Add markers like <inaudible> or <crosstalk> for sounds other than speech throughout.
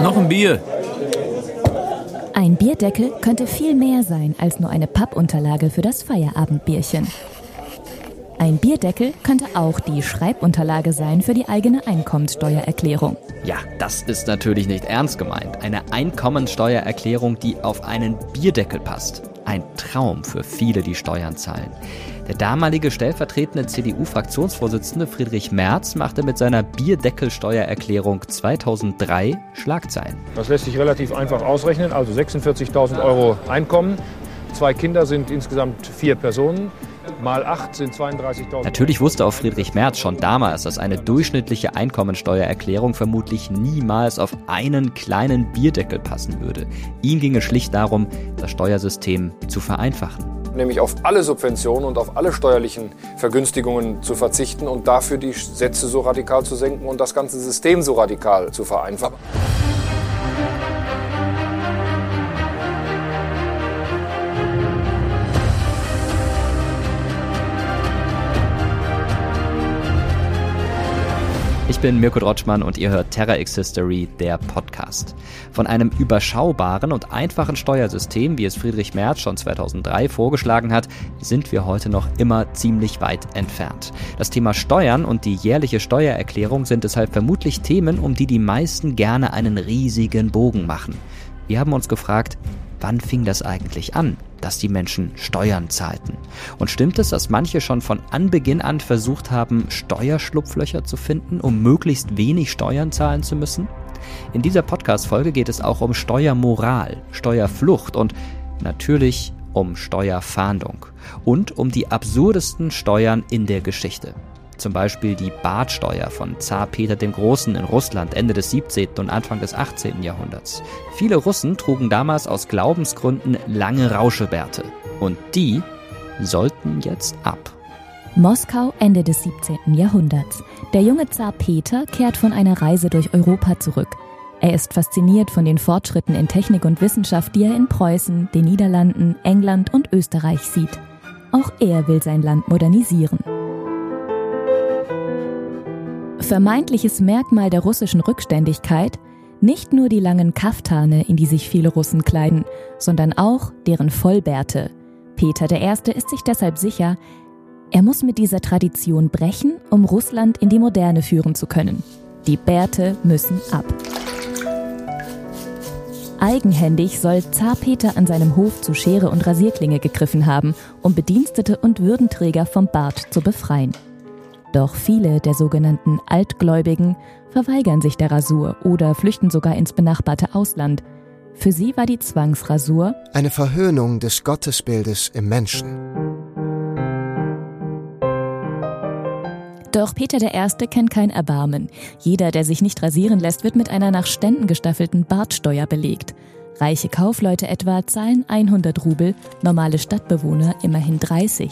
Noch ein Bier. Ein Bierdeckel könnte viel mehr sein als nur eine Pappunterlage für das Feierabendbierchen. Ein Bierdeckel könnte auch die Schreibunterlage sein für die eigene Einkommenssteuererklärung. Ja, das ist natürlich nicht ernst gemeint. Eine Einkommensteuererklärung, die auf einen Bierdeckel passt. Ein Traum für viele, die Steuern zahlen. Der damalige stellvertretende CDU-Fraktionsvorsitzende Friedrich Merz machte mit seiner Bierdeckelsteuererklärung 2003 Schlagzeilen. Das lässt sich relativ einfach ausrechnen. Also 46.000 Euro Einkommen. Zwei Kinder sind insgesamt vier Personen. Mal 8 sind 32.000. Natürlich wusste auch Friedrich Merz schon damals, dass eine durchschnittliche Einkommensteuererklärung vermutlich niemals auf einen kleinen Bierdeckel passen würde. Ihm ging es schlicht darum, das Steuersystem zu vereinfachen. Nämlich auf alle Subventionen und auf alle steuerlichen Vergünstigungen zu verzichten und dafür die Sätze so radikal zu senken und das ganze System so radikal zu vereinfachen. Ich bin Mirko Drotschmann und ihr hört Terra X History, der Podcast. Von einem überschaubaren und einfachen Steuersystem, wie es Friedrich Merz schon 2003 vorgeschlagen hat, sind wir heute noch immer ziemlich weit entfernt. Das Thema Steuern und die jährliche Steuererklärung sind deshalb vermutlich Themen, um die die meisten gerne einen riesigen Bogen machen. Wir haben uns gefragt, wann fing das eigentlich an? Dass die Menschen Steuern zahlten. Und stimmt es, dass manche schon von Anbeginn an versucht haben, Steuerschlupflöcher zu finden, um möglichst wenig Steuern zahlen zu müssen? In dieser Podcast-Folge geht es auch um Steuermoral, Steuerflucht und natürlich um Steuerfahndung und um die absurdesten Steuern in der Geschichte zum Beispiel die Bartsteuer von Zar Peter dem Großen in Russland Ende des 17. und Anfang des 18. Jahrhunderts. Viele Russen trugen damals aus Glaubensgründen lange Rauschebärte. Und die sollten jetzt ab. Moskau Ende des 17. Jahrhunderts. Der junge Zar Peter kehrt von einer Reise durch Europa zurück. Er ist fasziniert von den Fortschritten in Technik und Wissenschaft, die er in Preußen, den Niederlanden, England und Österreich sieht. Auch er will sein Land modernisieren. Vermeintliches Merkmal der russischen Rückständigkeit nicht nur die langen Kaftane, in die sich viele Russen kleiden, sondern auch deren Vollbärte. Peter I. ist sich deshalb sicher, er muss mit dieser Tradition brechen, um Russland in die Moderne führen zu können. Die Bärte müssen ab. Eigenhändig soll Zar Peter an seinem Hof zu Schere und Rasierklinge gegriffen haben, um Bedienstete und Würdenträger vom Bart zu befreien. Doch viele der sogenannten Altgläubigen verweigern sich der Rasur oder flüchten sogar ins benachbarte Ausland. Für sie war die Zwangsrasur eine Verhöhnung des Gottesbildes im Menschen. Doch Peter I. kennt kein Erbarmen. Jeder, der sich nicht rasieren lässt, wird mit einer nach Ständen gestaffelten Bartsteuer belegt. Reiche Kaufleute etwa zahlen 100 Rubel, normale Stadtbewohner immerhin 30.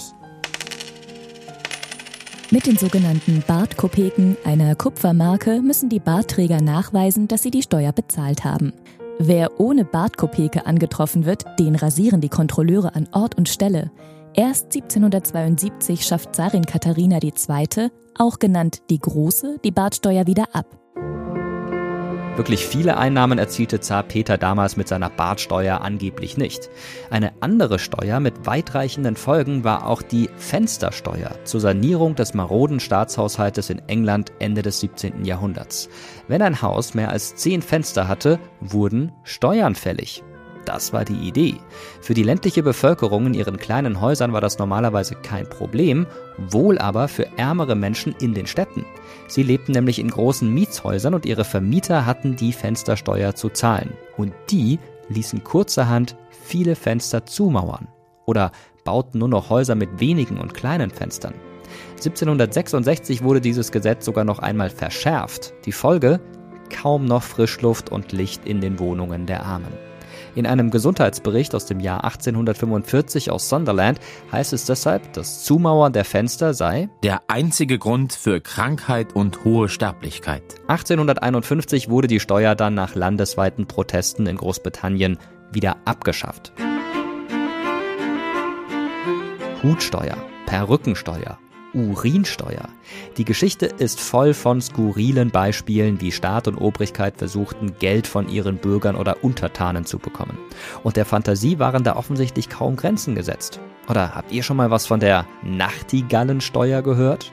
Mit den sogenannten Bartkopeken, einer Kupfermarke, müssen die Bartträger nachweisen, dass sie die Steuer bezahlt haben. Wer ohne Bartkopeke angetroffen wird, den rasieren die Kontrolleure an Ort und Stelle. Erst 1772 schafft Zarin Katharina II., auch genannt die Große, die Bartsteuer wieder ab. Wirklich viele Einnahmen erzielte Zar Peter damals mit seiner Bartsteuer angeblich nicht. Eine andere Steuer mit weitreichenden Folgen war auch die Fenstersteuer zur Sanierung des maroden Staatshaushaltes in England Ende des 17. Jahrhunderts. Wenn ein Haus mehr als zehn Fenster hatte, wurden Steuern fällig. Das war die Idee. Für die ländliche Bevölkerung in ihren kleinen Häusern war das normalerweise kein Problem, wohl aber für ärmere Menschen in den Städten. Sie lebten nämlich in großen Mietshäusern und ihre Vermieter hatten die Fenstersteuer zu zahlen. Und die ließen kurzerhand viele Fenster zumauern oder bauten nur noch Häuser mit wenigen und kleinen Fenstern. 1766 wurde dieses Gesetz sogar noch einmal verschärft. Die Folge? Kaum noch Frischluft und Licht in den Wohnungen der Armen. In einem Gesundheitsbericht aus dem Jahr 1845 aus Sunderland heißt es deshalb, das Zumauern der Fenster sei der einzige Grund für Krankheit und hohe Sterblichkeit. 1851 wurde die Steuer dann nach landesweiten Protesten in Großbritannien wieder abgeschafft. Hutsteuer, Perückensteuer, Urinsteuer. Die Geschichte ist voll von skurrilen Beispielen, wie Staat und Obrigkeit versuchten, Geld von ihren Bürgern oder Untertanen zu bekommen. Und der Fantasie waren da offensichtlich kaum Grenzen gesetzt. Oder habt ihr schon mal was von der Nachtigallensteuer gehört?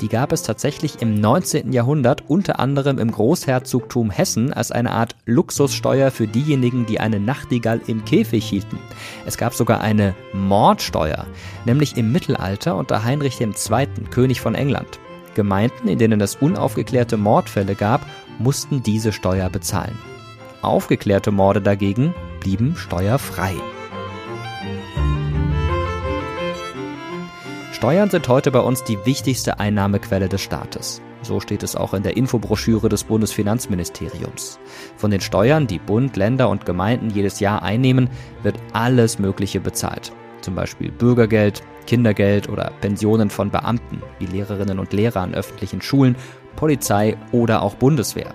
Die gab es tatsächlich im 19. Jahrhundert unter anderem im Großherzogtum Hessen als eine Art Luxussteuer für diejenigen, die eine Nachtigall im Käfig hielten. Es gab sogar eine Mordsteuer, nämlich im Mittelalter unter Heinrich II., König von England. Gemeinden, in denen es unaufgeklärte Mordfälle gab, mussten diese Steuer bezahlen. Aufgeklärte Morde dagegen blieben steuerfrei. Steuern sind heute bei uns die wichtigste Einnahmequelle des Staates. So steht es auch in der Infobroschüre des Bundesfinanzministeriums. Von den Steuern, die Bund, Länder und Gemeinden jedes Jahr einnehmen, wird alles Mögliche bezahlt. Zum Beispiel Bürgergeld, Kindergeld oder Pensionen von Beamten, wie Lehrerinnen und Lehrer an öffentlichen Schulen, Polizei oder auch Bundeswehr.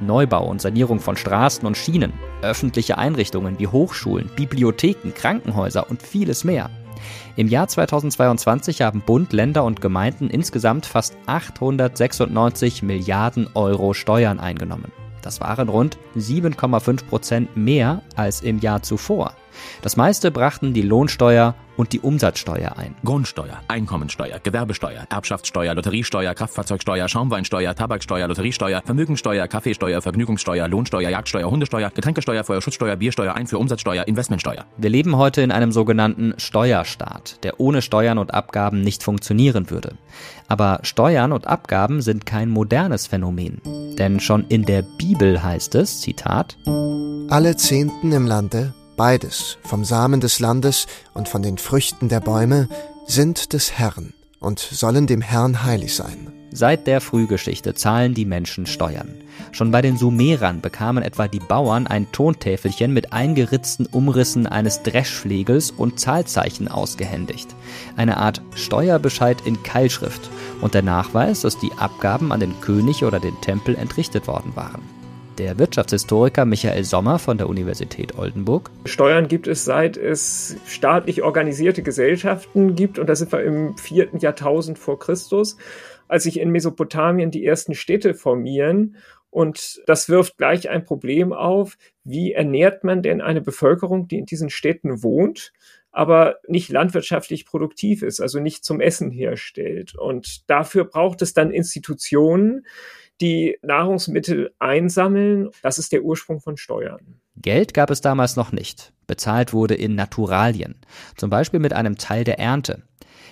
Neubau und Sanierung von Straßen und Schienen, öffentliche Einrichtungen wie Hochschulen, Bibliotheken, Krankenhäuser und vieles mehr. Im Jahr 2022 haben Bund, Länder und Gemeinden insgesamt fast 896 Milliarden Euro Steuern eingenommen. Das waren rund 7,5 Prozent mehr als im Jahr zuvor. Das meiste brachten die Lohnsteuer und die Umsatzsteuer ein. Grundsteuer, Einkommensteuer, Gewerbesteuer, Erbschaftssteuer, Lotteriesteuer, Kraftfahrzeugsteuer, Schaumweinsteuer, Tabaksteuer, Lotteriesteuer, Vermögensteuer, Kaffeesteuer, Vergnügungssteuer, Lohnsteuer, Jagdsteuer, Hundesteuer, Getränkesteuer, Feuerschutzsteuer, Biersteuer, Einfuhrumsatzsteuer, Investmentsteuer. Wir leben heute in einem sogenannten Steuerstaat, der ohne Steuern und Abgaben nicht funktionieren würde. Aber Steuern und Abgaben sind kein modernes Phänomen. Denn schon in der Bibel heißt es, Zitat, Alle Zehnten im Lande Beides, vom Samen des Landes und von den Früchten der Bäume, sind des Herrn und sollen dem Herrn heilig sein. Seit der Frühgeschichte zahlen die Menschen Steuern. Schon bei den Sumerern bekamen etwa die Bauern ein Tontäfelchen mit eingeritzten Umrissen eines Dreschflegels und Zahlzeichen ausgehändigt. Eine Art Steuerbescheid in Keilschrift und der Nachweis, dass die Abgaben an den König oder den Tempel entrichtet worden waren. Der Wirtschaftshistoriker Michael Sommer von der Universität Oldenburg. Steuern gibt es seit es staatlich organisierte Gesellschaften gibt und da sind wir im vierten Jahrtausend vor Christus, als sich in Mesopotamien die ersten Städte formieren und das wirft gleich ein Problem auf. Wie ernährt man denn eine Bevölkerung, die in diesen Städten wohnt, aber nicht landwirtschaftlich produktiv ist, also nicht zum Essen herstellt? Und dafür braucht es dann Institutionen, die Nahrungsmittel einsammeln. Das ist der Ursprung von Steuern. Geld gab es damals noch nicht. Bezahlt wurde in Naturalien, zum Beispiel mit einem Teil der Ernte.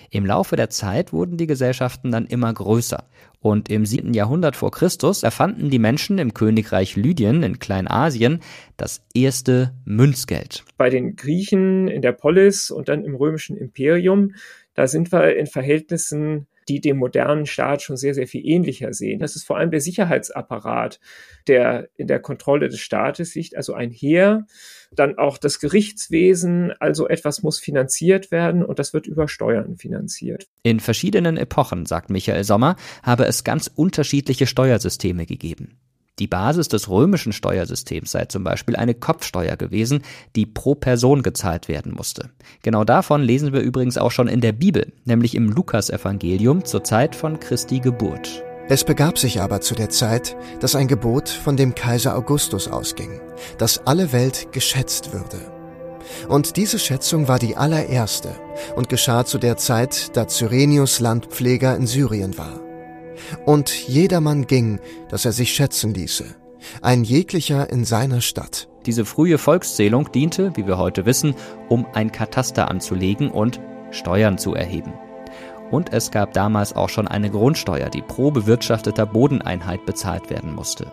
Im Laufe der Zeit wurden die Gesellschaften dann immer größer. Und im 7. Jahrhundert vor Christus erfanden die Menschen im Königreich Lydien in Kleinasien das erste Münzgeld. Bei den Griechen in der Polis und dann im römischen Imperium, da sind wir in Verhältnissen die dem modernen Staat schon sehr, sehr viel ähnlicher sehen. Das ist vor allem der Sicherheitsapparat, der in der Kontrolle des Staates liegt, also ein Heer, dann auch das Gerichtswesen, also etwas muss finanziert werden und das wird über Steuern finanziert. In verschiedenen Epochen, sagt Michael Sommer, habe es ganz unterschiedliche Steuersysteme gegeben. Die Basis des römischen Steuersystems sei zum Beispiel eine Kopfsteuer gewesen, die pro Person gezahlt werden musste. Genau davon lesen wir übrigens auch schon in der Bibel, nämlich im Lukasevangelium zur Zeit von Christi Geburt. Es begab sich aber zu der Zeit, dass ein Gebot von dem Kaiser Augustus ausging, dass alle Welt geschätzt würde. Und diese Schätzung war die allererste und geschah zu der Zeit, da Cyrenius Landpfleger in Syrien war. Und jedermann ging, dass er sich schätzen ließe, ein jeglicher in seiner Stadt. Diese frühe Volkszählung diente, wie wir heute wissen, um ein Kataster anzulegen und Steuern zu erheben. Und es gab damals auch schon eine Grundsteuer, die pro bewirtschafteter Bodeneinheit bezahlt werden musste.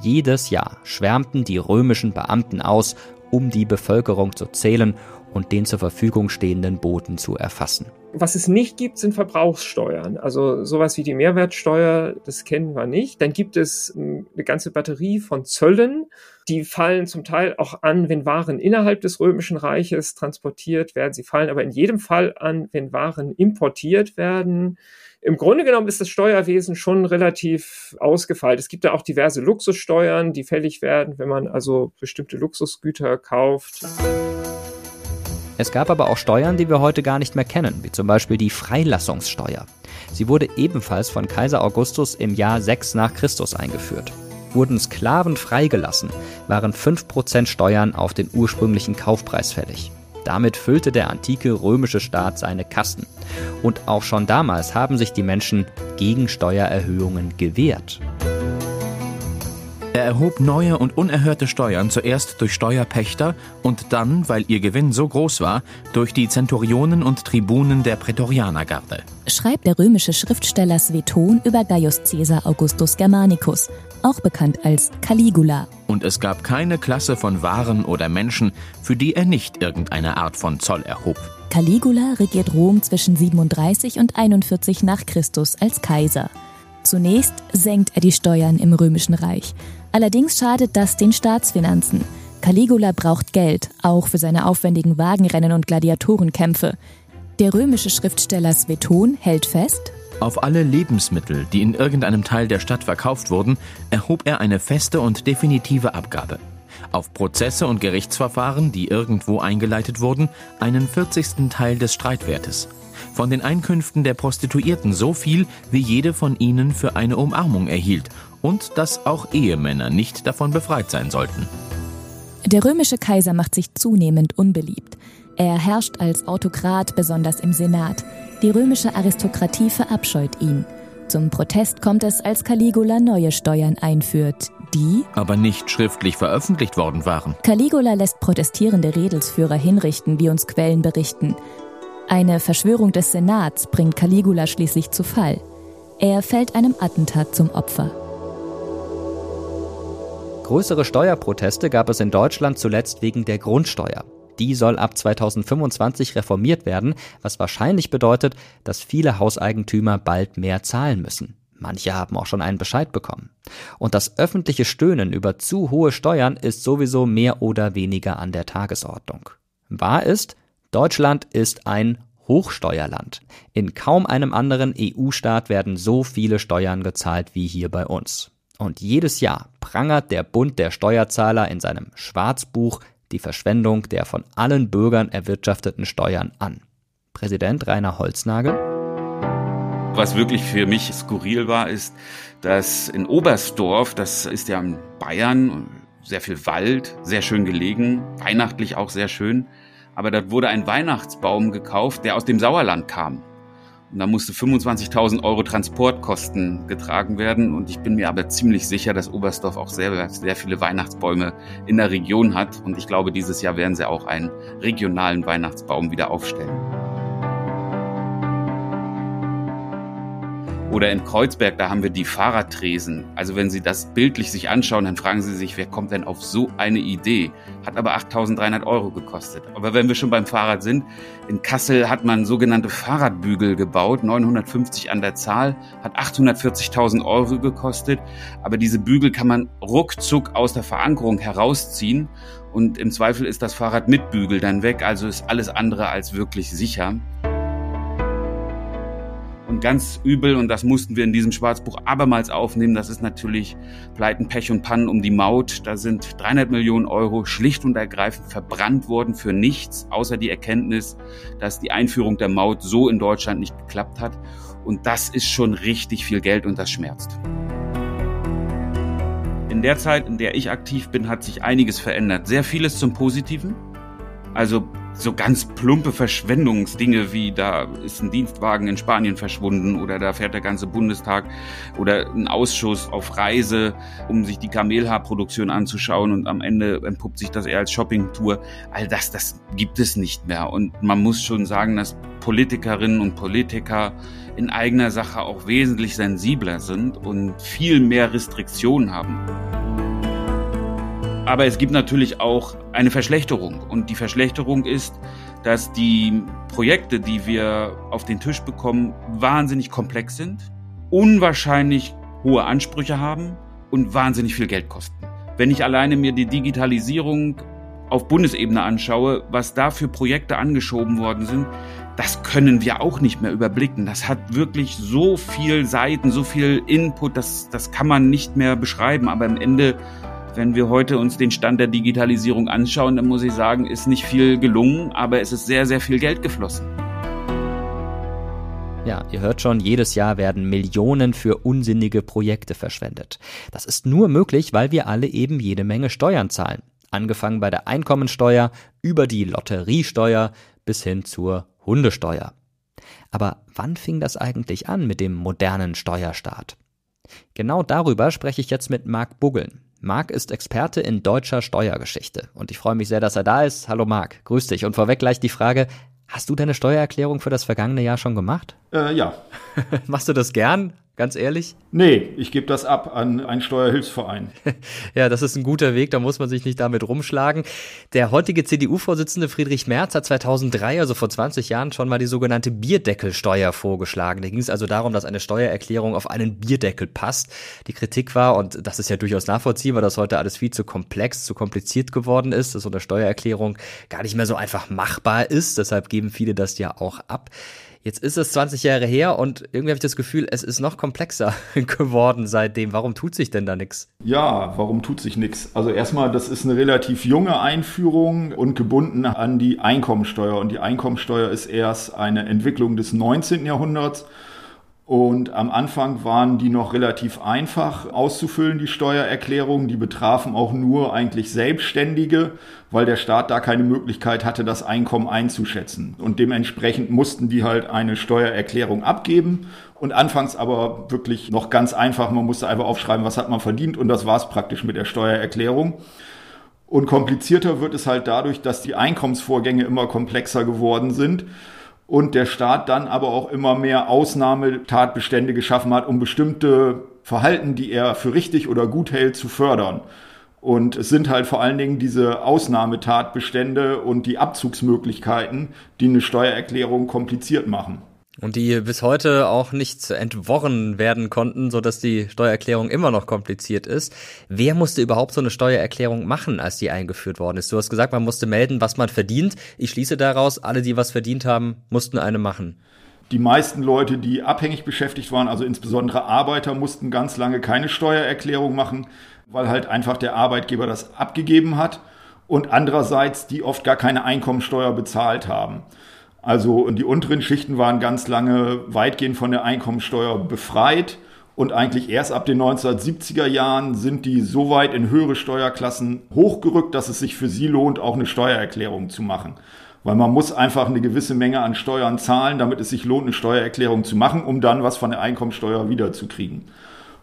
Jedes Jahr schwärmten die römischen Beamten aus, um die Bevölkerung zu zählen und den zur Verfügung stehenden Boden zu erfassen. Was es nicht gibt, sind Verbrauchssteuern. Also sowas wie die Mehrwertsteuer, das kennen wir nicht. Dann gibt es hm, eine ganze Batterie von Zöllen. Die fallen zum Teil auch an, wenn Waren innerhalb des Römischen Reiches transportiert werden. Sie fallen aber in jedem Fall an, wenn Waren importiert werden. Im Grunde genommen ist das Steuerwesen schon relativ ausgefeilt. Es gibt da auch diverse Luxussteuern, die fällig werden, wenn man also bestimmte Luxusgüter kauft. Es gab aber auch Steuern, die wir heute gar nicht mehr kennen, wie zum Beispiel die Freilassungssteuer. Sie wurde ebenfalls von Kaiser Augustus im Jahr 6 nach Christus eingeführt. Wurden Sklaven freigelassen, waren 5% Steuern auf den ursprünglichen Kaufpreis fällig. Damit füllte der antike römische Staat seine Kassen. Und auch schon damals haben sich die Menschen gegen Steuererhöhungen gewehrt. Er erhob neue und unerhörte Steuern zuerst durch Steuerpächter und dann, weil ihr Gewinn so groß war, durch die Zenturionen und Tribunen der Prätorianergarde. Schreibt der römische Schriftsteller Sveton über Gaius Caesar Augustus Germanicus, auch bekannt als Caligula. Und es gab keine Klasse von Waren oder Menschen, für die er nicht irgendeine Art von Zoll erhob. Caligula regiert Rom zwischen 37 und 41 nach Christus als Kaiser. Zunächst senkt er die Steuern im römischen Reich. Allerdings schadet das den Staatsfinanzen. Caligula braucht Geld, auch für seine aufwendigen Wagenrennen und Gladiatorenkämpfe. Der römische Schriftsteller Sveton hält fest, auf alle Lebensmittel, die in irgendeinem Teil der Stadt verkauft wurden, erhob er eine feste und definitive Abgabe. Auf Prozesse und Gerichtsverfahren, die irgendwo eingeleitet wurden, einen 40. Teil des Streitwertes. Von den Einkünften der Prostituierten so viel, wie jede von ihnen für eine Umarmung erhielt, und dass auch Ehemänner nicht davon befreit sein sollten. Der römische Kaiser macht sich zunehmend unbeliebt. Er herrscht als Autokrat besonders im Senat. Die römische Aristokratie verabscheut ihn. Zum Protest kommt es, als Caligula neue Steuern einführt, die aber nicht schriftlich veröffentlicht worden waren. Caligula lässt protestierende Redelsführer hinrichten, wie uns Quellen berichten. Eine Verschwörung des Senats bringt Caligula schließlich zu Fall. Er fällt einem Attentat zum Opfer. Größere Steuerproteste gab es in Deutschland zuletzt wegen der Grundsteuer. Die soll ab 2025 reformiert werden, was wahrscheinlich bedeutet, dass viele Hauseigentümer bald mehr zahlen müssen. Manche haben auch schon einen Bescheid bekommen. Und das öffentliche Stöhnen über zu hohe Steuern ist sowieso mehr oder weniger an der Tagesordnung. Wahr ist, Deutschland ist ein Hochsteuerland. In kaum einem anderen EU-Staat werden so viele Steuern gezahlt wie hier bei uns. Und jedes Jahr prangert der Bund der Steuerzahler in seinem Schwarzbuch die Verschwendung der von allen Bürgern erwirtschafteten Steuern an. Präsident Rainer Holznagel. Was wirklich für mich skurril war, ist, dass in Oberstdorf, das ist ja in Bayern, sehr viel Wald, sehr schön gelegen, weihnachtlich auch sehr schön, aber dort wurde ein Weihnachtsbaum gekauft, der aus dem Sauerland kam. Und da musste 25.000 Euro Transportkosten getragen werden. Und ich bin mir aber ziemlich sicher, dass Oberstdorf auch sehr, sehr viele Weihnachtsbäume in der Region hat. Und ich glaube, dieses Jahr werden sie auch einen regionalen Weihnachtsbaum wieder aufstellen. Oder in Kreuzberg, da haben wir die Fahrradtresen. Also wenn Sie das bildlich sich anschauen, dann fragen Sie sich, wer kommt denn auf so eine Idee? Hat aber 8.300 Euro gekostet. Aber wenn wir schon beim Fahrrad sind, in Kassel hat man sogenannte Fahrradbügel gebaut, 950 an der Zahl, hat 840.000 Euro gekostet. Aber diese Bügel kann man ruckzuck aus der Verankerung herausziehen und im Zweifel ist das Fahrrad mit Bügel dann weg, also ist alles andere als wirklich sicher. Und ganz übel, und das mussten wir in diesem Schwarzbuch abermals aufnehmen, das ist natürlich Pleiten, Pech und Pannen um die Maut. Da sind 300 Millionen Euro schlicht und ergreifend verbrannt worden für nichts, außer die Erkenntnis, dass die Einführung der Maut so in Deutschland nicht geklappt hat. Und das ist schon richtig viel Geld und das schmerzt. In der Zeit, in der ich aktiv bin, hat sich einiges verändert. Sehr vieles zum Positiven. Also so ganz plumpe Verschwendungsdinge wie da ist ein Dienstwagen in Spanien verschwunden oder da fährt der ganze Bundestag oder ein Ausschuss auf Reise, um sich die Kamelhaarproduktion anzuschauen und am Ende entpuppt sich das eher als Shoppingtour. All das, das gibt es nicht mehr und man muss schon sagen, dass Politikerinnen und Politiker in eigener Sache auch wesentlich sensibler sind und viel mehr Restriktionen haben. Aber es gibt natürlich auch eine Verschlechterung. Und die Verschlechterung ist, dass die Projekte, die wir auf den Tisch bekommen, wahnsinnig komplex sind, unwahrscheinlich hohe Ansprüche haben und wahnsinnig viel Geld kosten. Wenn ich alleine mir die Digitalisierung auf Bundesebene anschaue, was da für Projekte angeschoben worden sind, das können wir auch nicht mehr überblicken. Das hat wirklich so viel Seiten, so viel Input, das, das kann man nicht mehr beschreiben. Aber am Ende wenn wir heute uns den Stand der Digitalisierung anschauen, dann muss ich sagen, ist nicht viel gelungen, aber es ist sehr, sehr viel Geld geflossen. Ja, ihr hört schon, jedes Jahr werden Millionen für unsinnige Projekte verschwendet. Das ist nur möglich, weil wir alle eben jede Menge Steuern zahlen. Angefangen bei der Einkommensteuer, über die Lotteriesteuer bis hin zur Hundesteuer. Aber wann fing das eigentlich an mit dem modernen Steuerstaat? Genau darüber spreche ich jetzt mit Marc Buggeln. Marc ist Experte in deutscher Steuergeschichte und ich freue mich sehr, dass er da ist. Hallo Marc, grüß dich. Und vorweg gleich die Frage, hast du deine Steuererklärung für das vergangene Jahr schon gemacht? Äh, ja. <laughs> Machst du das gern? Ganz ehrlich? Nee, ich gebe das ab an einen Steuerhilfsverein. <laughs> ja, das ist ein guter Weg, da muss man sich nicht damit rumschlagen. Der heutige CDU-Vorsitzende Friedrich Merz hat 2003, also vor 20 Jahren, schon mal die sogenannte Bierdeckelsteuer vorgeschlagen. Da ging es also darum, dass eine Steuererklärung auf einen Bierdeckel passt. Die Kritik war, und das ist ja durchaus nachvollziehbar, dass heute alles viel zu komplex, zu kompliziert geworden ist, dass so eine Steuererklärung gar nicht mehr so einfach machbar ist. Deshalb geben viele das ja auch ab. Jetzt ist es 20 Jahre her und irgendwie habe ich das Gefühl, es ist noch komplexer <laughs> geworden seitdem. Warum tut sich denn da nichts? Ja, warum tut sich nichts? Also erstmal, das ist eine relativ junge Einführung und gebunden an die Einkommensteuer. Und die Einkommensteuer ist erst eine Entwicklung des 19. Jahrhunderts und am Anfang waren die noch relativ einfach auszufüllen, die Steuererklärungen. Die betrafen auch nur eigentlich Selbstständige, weil der Staat da keine Möglichkeit hatte, das Einkommen einzuschätzen. Und dementsprechend mussten die halt eine Steuererklärung abgeben. Und anfangs aber wirklich noch ganz einfach. Man musste einfach aufschreiben, was hat man verdient. Und das war es praktisch mit der Steuererklärung. Und komplizierter wird es halt dadurch, dass die Einkommensvorgänge immer komplexer geworden sind und der Staat dann aber auch immer mehr Ausnahmetatbestände geschaffen hat, um bestimmte Verhalten, die er für richtig oder gut hält, zu fördern. Und es sind halt vor allen Dingen diese Ausnahmetatbestände und die Abzugsmöglichkeiten, die eine Steuererklärung kompliziert machen und die bis heute auch nicht entworren werden konnten, so dass die Steuererklärung immer noch kompliziert ist. Wer musste überhaupt so eine Steuererklärung machen, als die eingeführt worden ist? Du hast gesagt, man musste melden, was man verdient. Ich schließe daraus, alle, die was verdient haben, mussten eine machen. Die meisten Leute, die abhängig beschäftigt waren, also insbesondere Arbeiter, mussten ganz lange keine Steuererklärung machen, weil halt einfach der Arbeitgeber das abgegeben hat und andererseits die oft gar keine Einkommensteuer bezahlt haben. Also und die unteren Schichten waren ganz lange weitgehend von der Einkommensteuer befreit. Und eigentlich erst ab den 1970er Jahren sind die so weit in höhere Steuerklassen hochgerückt, dass es sich für sie lohnt, auch eine Steuererklärung zu machen. Weil man muss einfach eine gewisse Menge an Steuern zahlen, damit es sich lohnt, eine Steuererklärung zu machen, um dann was von der Einkommensteuer wiederzukriegen.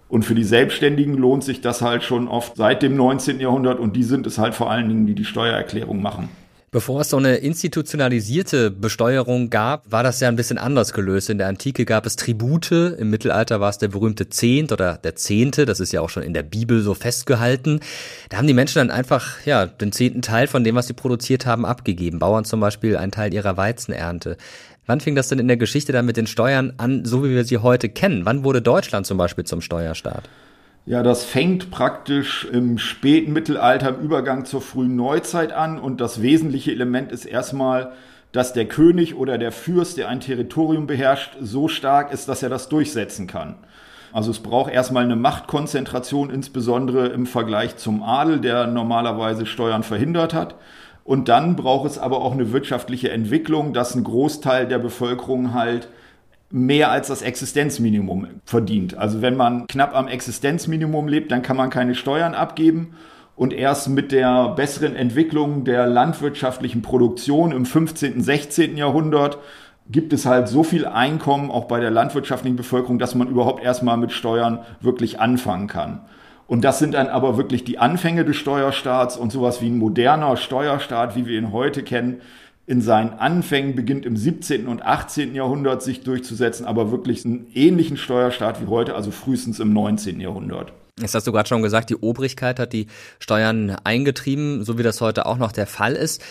Und für die Selbstständigen lohnt sich das halt schon oft seit dem 19. Jahrhundert und die sind es halt vor allen Dingen, die die Steuererklärung machen. Bevor es so eine institutionalisierte Besteuerung gab, war das ja ein bisschen anders gelöst. In der Antike gab es Tribute, im Mittelalter war es der berühmte Zehnt oder der Zehnte, das ist ja auch schon in der Bibel so festgehalten. Da haben die Menschen dann einfach, ja, den zehnten Teil von dem, was sie produziert haben, abgegeben. Bauern zum Beispiel einen Teil ihrer Weizenernte. Wann fing das denn in der Geschichte dann mit den Steuern an, so wie wir sie heute kennen? Wann wurde Deutschland zum Beispiel zum Steuerstaat? Ja, das fängt praktisch im späten Mittelalter, im Übergang zur frühen Neuzeit an und das wesentliche Element ist erstmal, dass der König oder der Fürst, der ein Territorium beherrscht, so stark ist, dass er das durchsetzen kann. Also es braucht erstmal eine Machtkonzentration, insbesondere im Vergleich zum Adel, der normalerweise Steuern verhindert hat. Und dann braucht es aber auch eine wirtschaftliche Entwicklung, dass ein Großteil der Bevölkerung halt mehr als das Existenzminimum verdient. Also wenn man knapp am Existenzminimum lebt, dann kann man keine Steuern abgeben. Und erst mit der besseren Entwicklung der landwirtschaftlichen Produktion im 15., 16. Jahrhundert gibt es halt so viel Einkommen auch bei der landwirtschaftlichen Bevölkerung, dass man überhaupt erstmal mit Steuern wirklich anfangen kann. Und das sind dann aber wirklich die Anfänge des Steuerstaats und sowas wie ein moderner Steuerstaat, wie wir ihn heute kennen, in seinen Anfängen beginnt im 17. und 18. Jahrhundert sich durchzusetzen, aber wirklich einen ähnlichen Steuerstaat wie heute, also frühestens im 19. Jahrhundert. Jetzt hast du gerade schon gesagt, die Obrigkeit hat die Steuern eingetrieben, so wie das heute auch noch der Fall ist.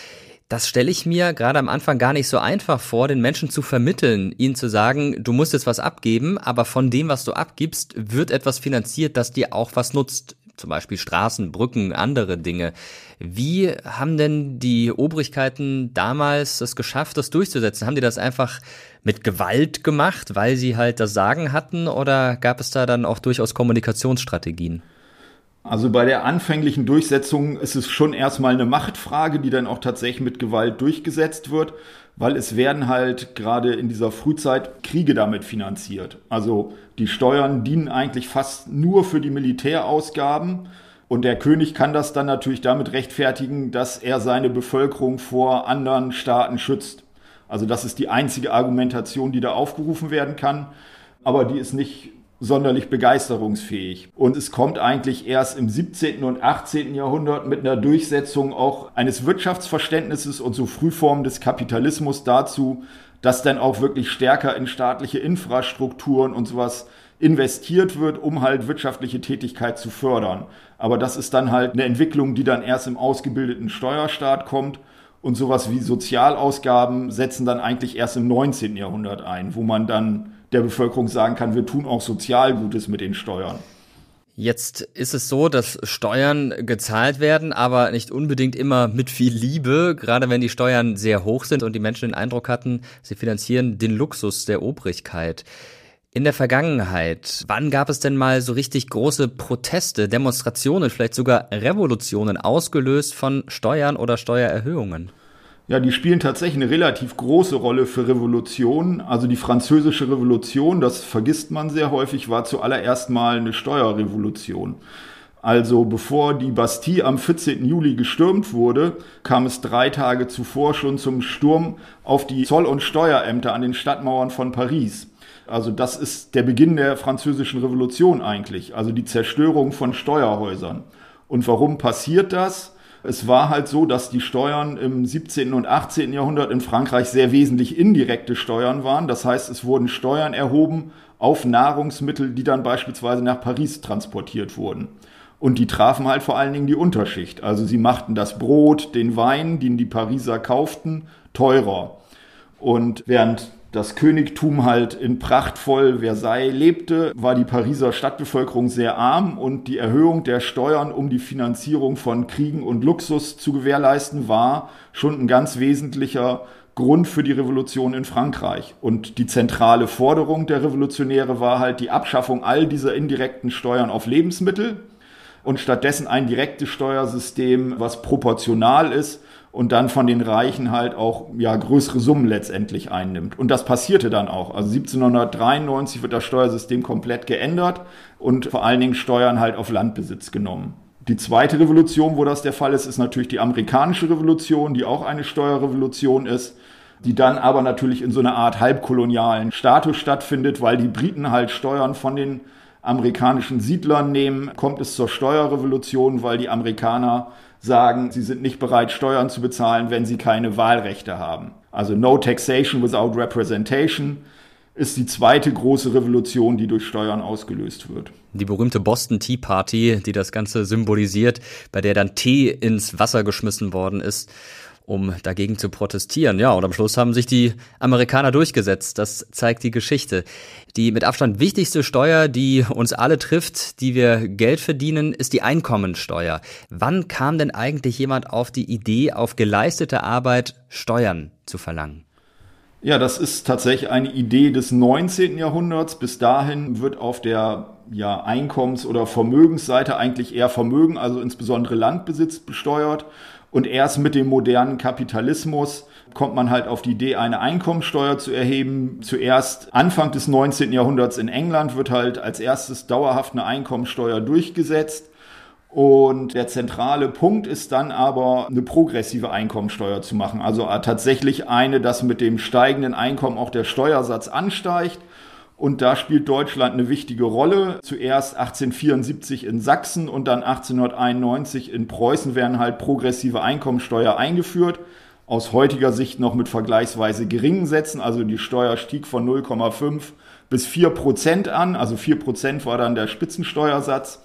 Das stelle ich mir gerade am Anfang gar nicht so einfach vor, den Menschen zu vermitteln, ihnen zu sagen, du musst jetzt was abgeben, aber von dem, was du abgibst, wird etwas finanziert, das dir auch was nutzt zum Beispiel Straßen, Brücken, andere Dinge. Wie haben denn die Obrigkeiten damals es geschafft, das durchzusetzen? Haben die das einfach mit Gewalt gemacht, weil sie halt das Sagen hatten oder gab es da dann auch durchaus Kommunikationsstrategien? Also bei der anfänglichen Durchsetzung ist es schon erstmal eine Machtfrage, die dann auch tatsächlich mit Gewalt durchgesetzt wird, weil es werden halt gerade in dieser Frühzeit Kriege damit finanziert. Also die Steuern dienen eigentlich fast nur für die Militärausgaben. Und der König kann das dann natürlich damit rechtfertigen, dass er seine Bevölkerung vor anderen Staaten schützt. Also das ist die einzige Argumentation, die da aufgerufen werden kann. Aber die ist nicht sonderlich begeisterungsfähig. Und es kommt eigentlich erst im 17. und 18. Jahrhundert mit einer Durchsetzung auch eines Wirtschaftsverständnisses und so Frühformen des Kapitalismus dazu, dass dann auch wirklich stärker in staatliche Infrastrukturen und sowas investiert wird, um halt wirtschaftliche Tätigkeit zu fördern. Aber das ist dann halt eine Entwicklung, die dann erst im ausgebildeten Steuerstaat kommt. Und sowas wie Sozialausgaben setzen dann eigentlich erst im 19. Jahrhundert ein, wo man dann der Bevölkerung sagen kann, wir tun auch Sozialgutes mit den Steuern. Jetzt ist es so, dass Steuern gezahlt werden, aber nicht unbedingt immer mit viel Liebe, gerade wenn die Steuern sehr hoch sind und die Menschen den Eindruck hatten, sie finanzieren den Luxus der Obrigkeit. In der Vergangenheit, wann gab es denn mal so richtig große Proteste, Demonstrationen, vielleicht sogar Revolutionen ausgelöst von Steuern oder Steuererhöhungen? Ja, die spielen tatsächlich eine relativ große Rolle für Revolutionen. Also die französische Revolution, das vergisst man sehr häufig, war zuallererst mal eine Steuerrevolution. Also bevor die Bastille am 14. Juli gestürmt wurde, kam es drei Tage zuvor schon zum Sturm auf die Zoll- und Steuerämter an den Stadtmauern von Paris. Also das ist der Beginn der französischen Revolution eigentlich, also die Zerstörung von Steuerhäusern. Und warum passiert das? Es war halt so, dass die Steuern im 17. und 18. Jahrhundert in Frankreich sehr wesentlich indirekte Steuern waren. Das heißt, es wurden Steuern erhoben auf Nahrungsmittel, die dann beispielsweise nach Paris transportiert wurden. Und die trafen halt vor allen Dingen die Unterschicht. Also sie machten das Brot, den Wein, den die Pariser kauften, teurer. Und während das Königtum halt in prachtvoll Versailles lebte, war die Pariser Stadtbevölkerung sehr arm und die Erhöhung der Steuern, um die Finanzierung von Kriegen und Luxus zu gewährleisten, war schon ein ganz wesentlicher Grund für die Revolution in Frankreich. Und die zentrale Forderung der Revolutionäre war halt die Abschaffung all dieser indirekten Steuern auf Lebensmittel und stattdessen ein direktes Steuersystem, was proportional ist und dann von den Reichen halt auch ja größere Summen letztendlich einnimmt. Und das passierte dann auch. Also 1793 wird das Steuersystem komplett geändert und vor allen Dingen Steuern halt auf Landbesitz genommen. Die zweite Revolution, wo das der Fall ist, ist natürlich die amerikanische Revolution, die auch eine Steuerrevolution ist, die dann aber natürlich in so einer Art halbkolonialen Status stattfindet, weil die Briten halt Steuern von den amerikanischen Siedlern nehmen, kommt es zur Steuerrevolution, weil die Amerikaner sagen, sie sind nicht bereit, Steuern zu bezahlen, wenn sie keine Wahlrechte haben. Also No Taxation without Representation ist die zweite große Revolution, die durch Steuern ausgelöst wird. Die berühmte Boston Tea Party, die das Ganze symbolisiert, bei der dann Tee ins Wasser geschmissen worden ist um dagegen zu protestieren. Ja, und am Schluss haben sich die Amerikaner durchgesetzt. Das zeigt die Geschichte. Die mit Abstand wichtigste Steuer, die uns alle trifft, die wir Geld verdienen, ist die Einkommensteuer. Wann kam denn eigentlich jemand auf die Idee, auf geleistete Arbeit Steuern zu verlangen? Ja, das ist tatsächlich eine Idee des 19. Jahrhunderts. Bis dahin wird auf der ja, Einkommens- oder Vermögensseite eigentlich eher Vermögen, also insbesondere Landbesitz besteuert. Und erst mit dem modernen Kapitalismus kommt man halt auf die Idee, eine Einkommensteuer zu erheben. Zuerst Anfang des 19. Jahrhunderts in England wird halt als erstes dauerhaft eine Einkommensteuer durchgesetzt. Und der zentrale Punkt ist dann aber, eine progressive Einkommensteuer zu machen. Also tatsächlich eine, dass mit dem steigenden Einkommen auch der Steuersatz ansteigt und da spielt Deutschland eine wichtige Rolle. Zuerst 1874 in Sachsen und dann 1891 in Preußen werden halt progressive Einkommensteuer eingeführt. Aus heutiger Sicht noch mit vergleichsweise geringen Sätzen. Also die Steuer stieg von 0,5 bis 4 Prozent an. Also 4 Prozent war dann der Spitzensteuersatz.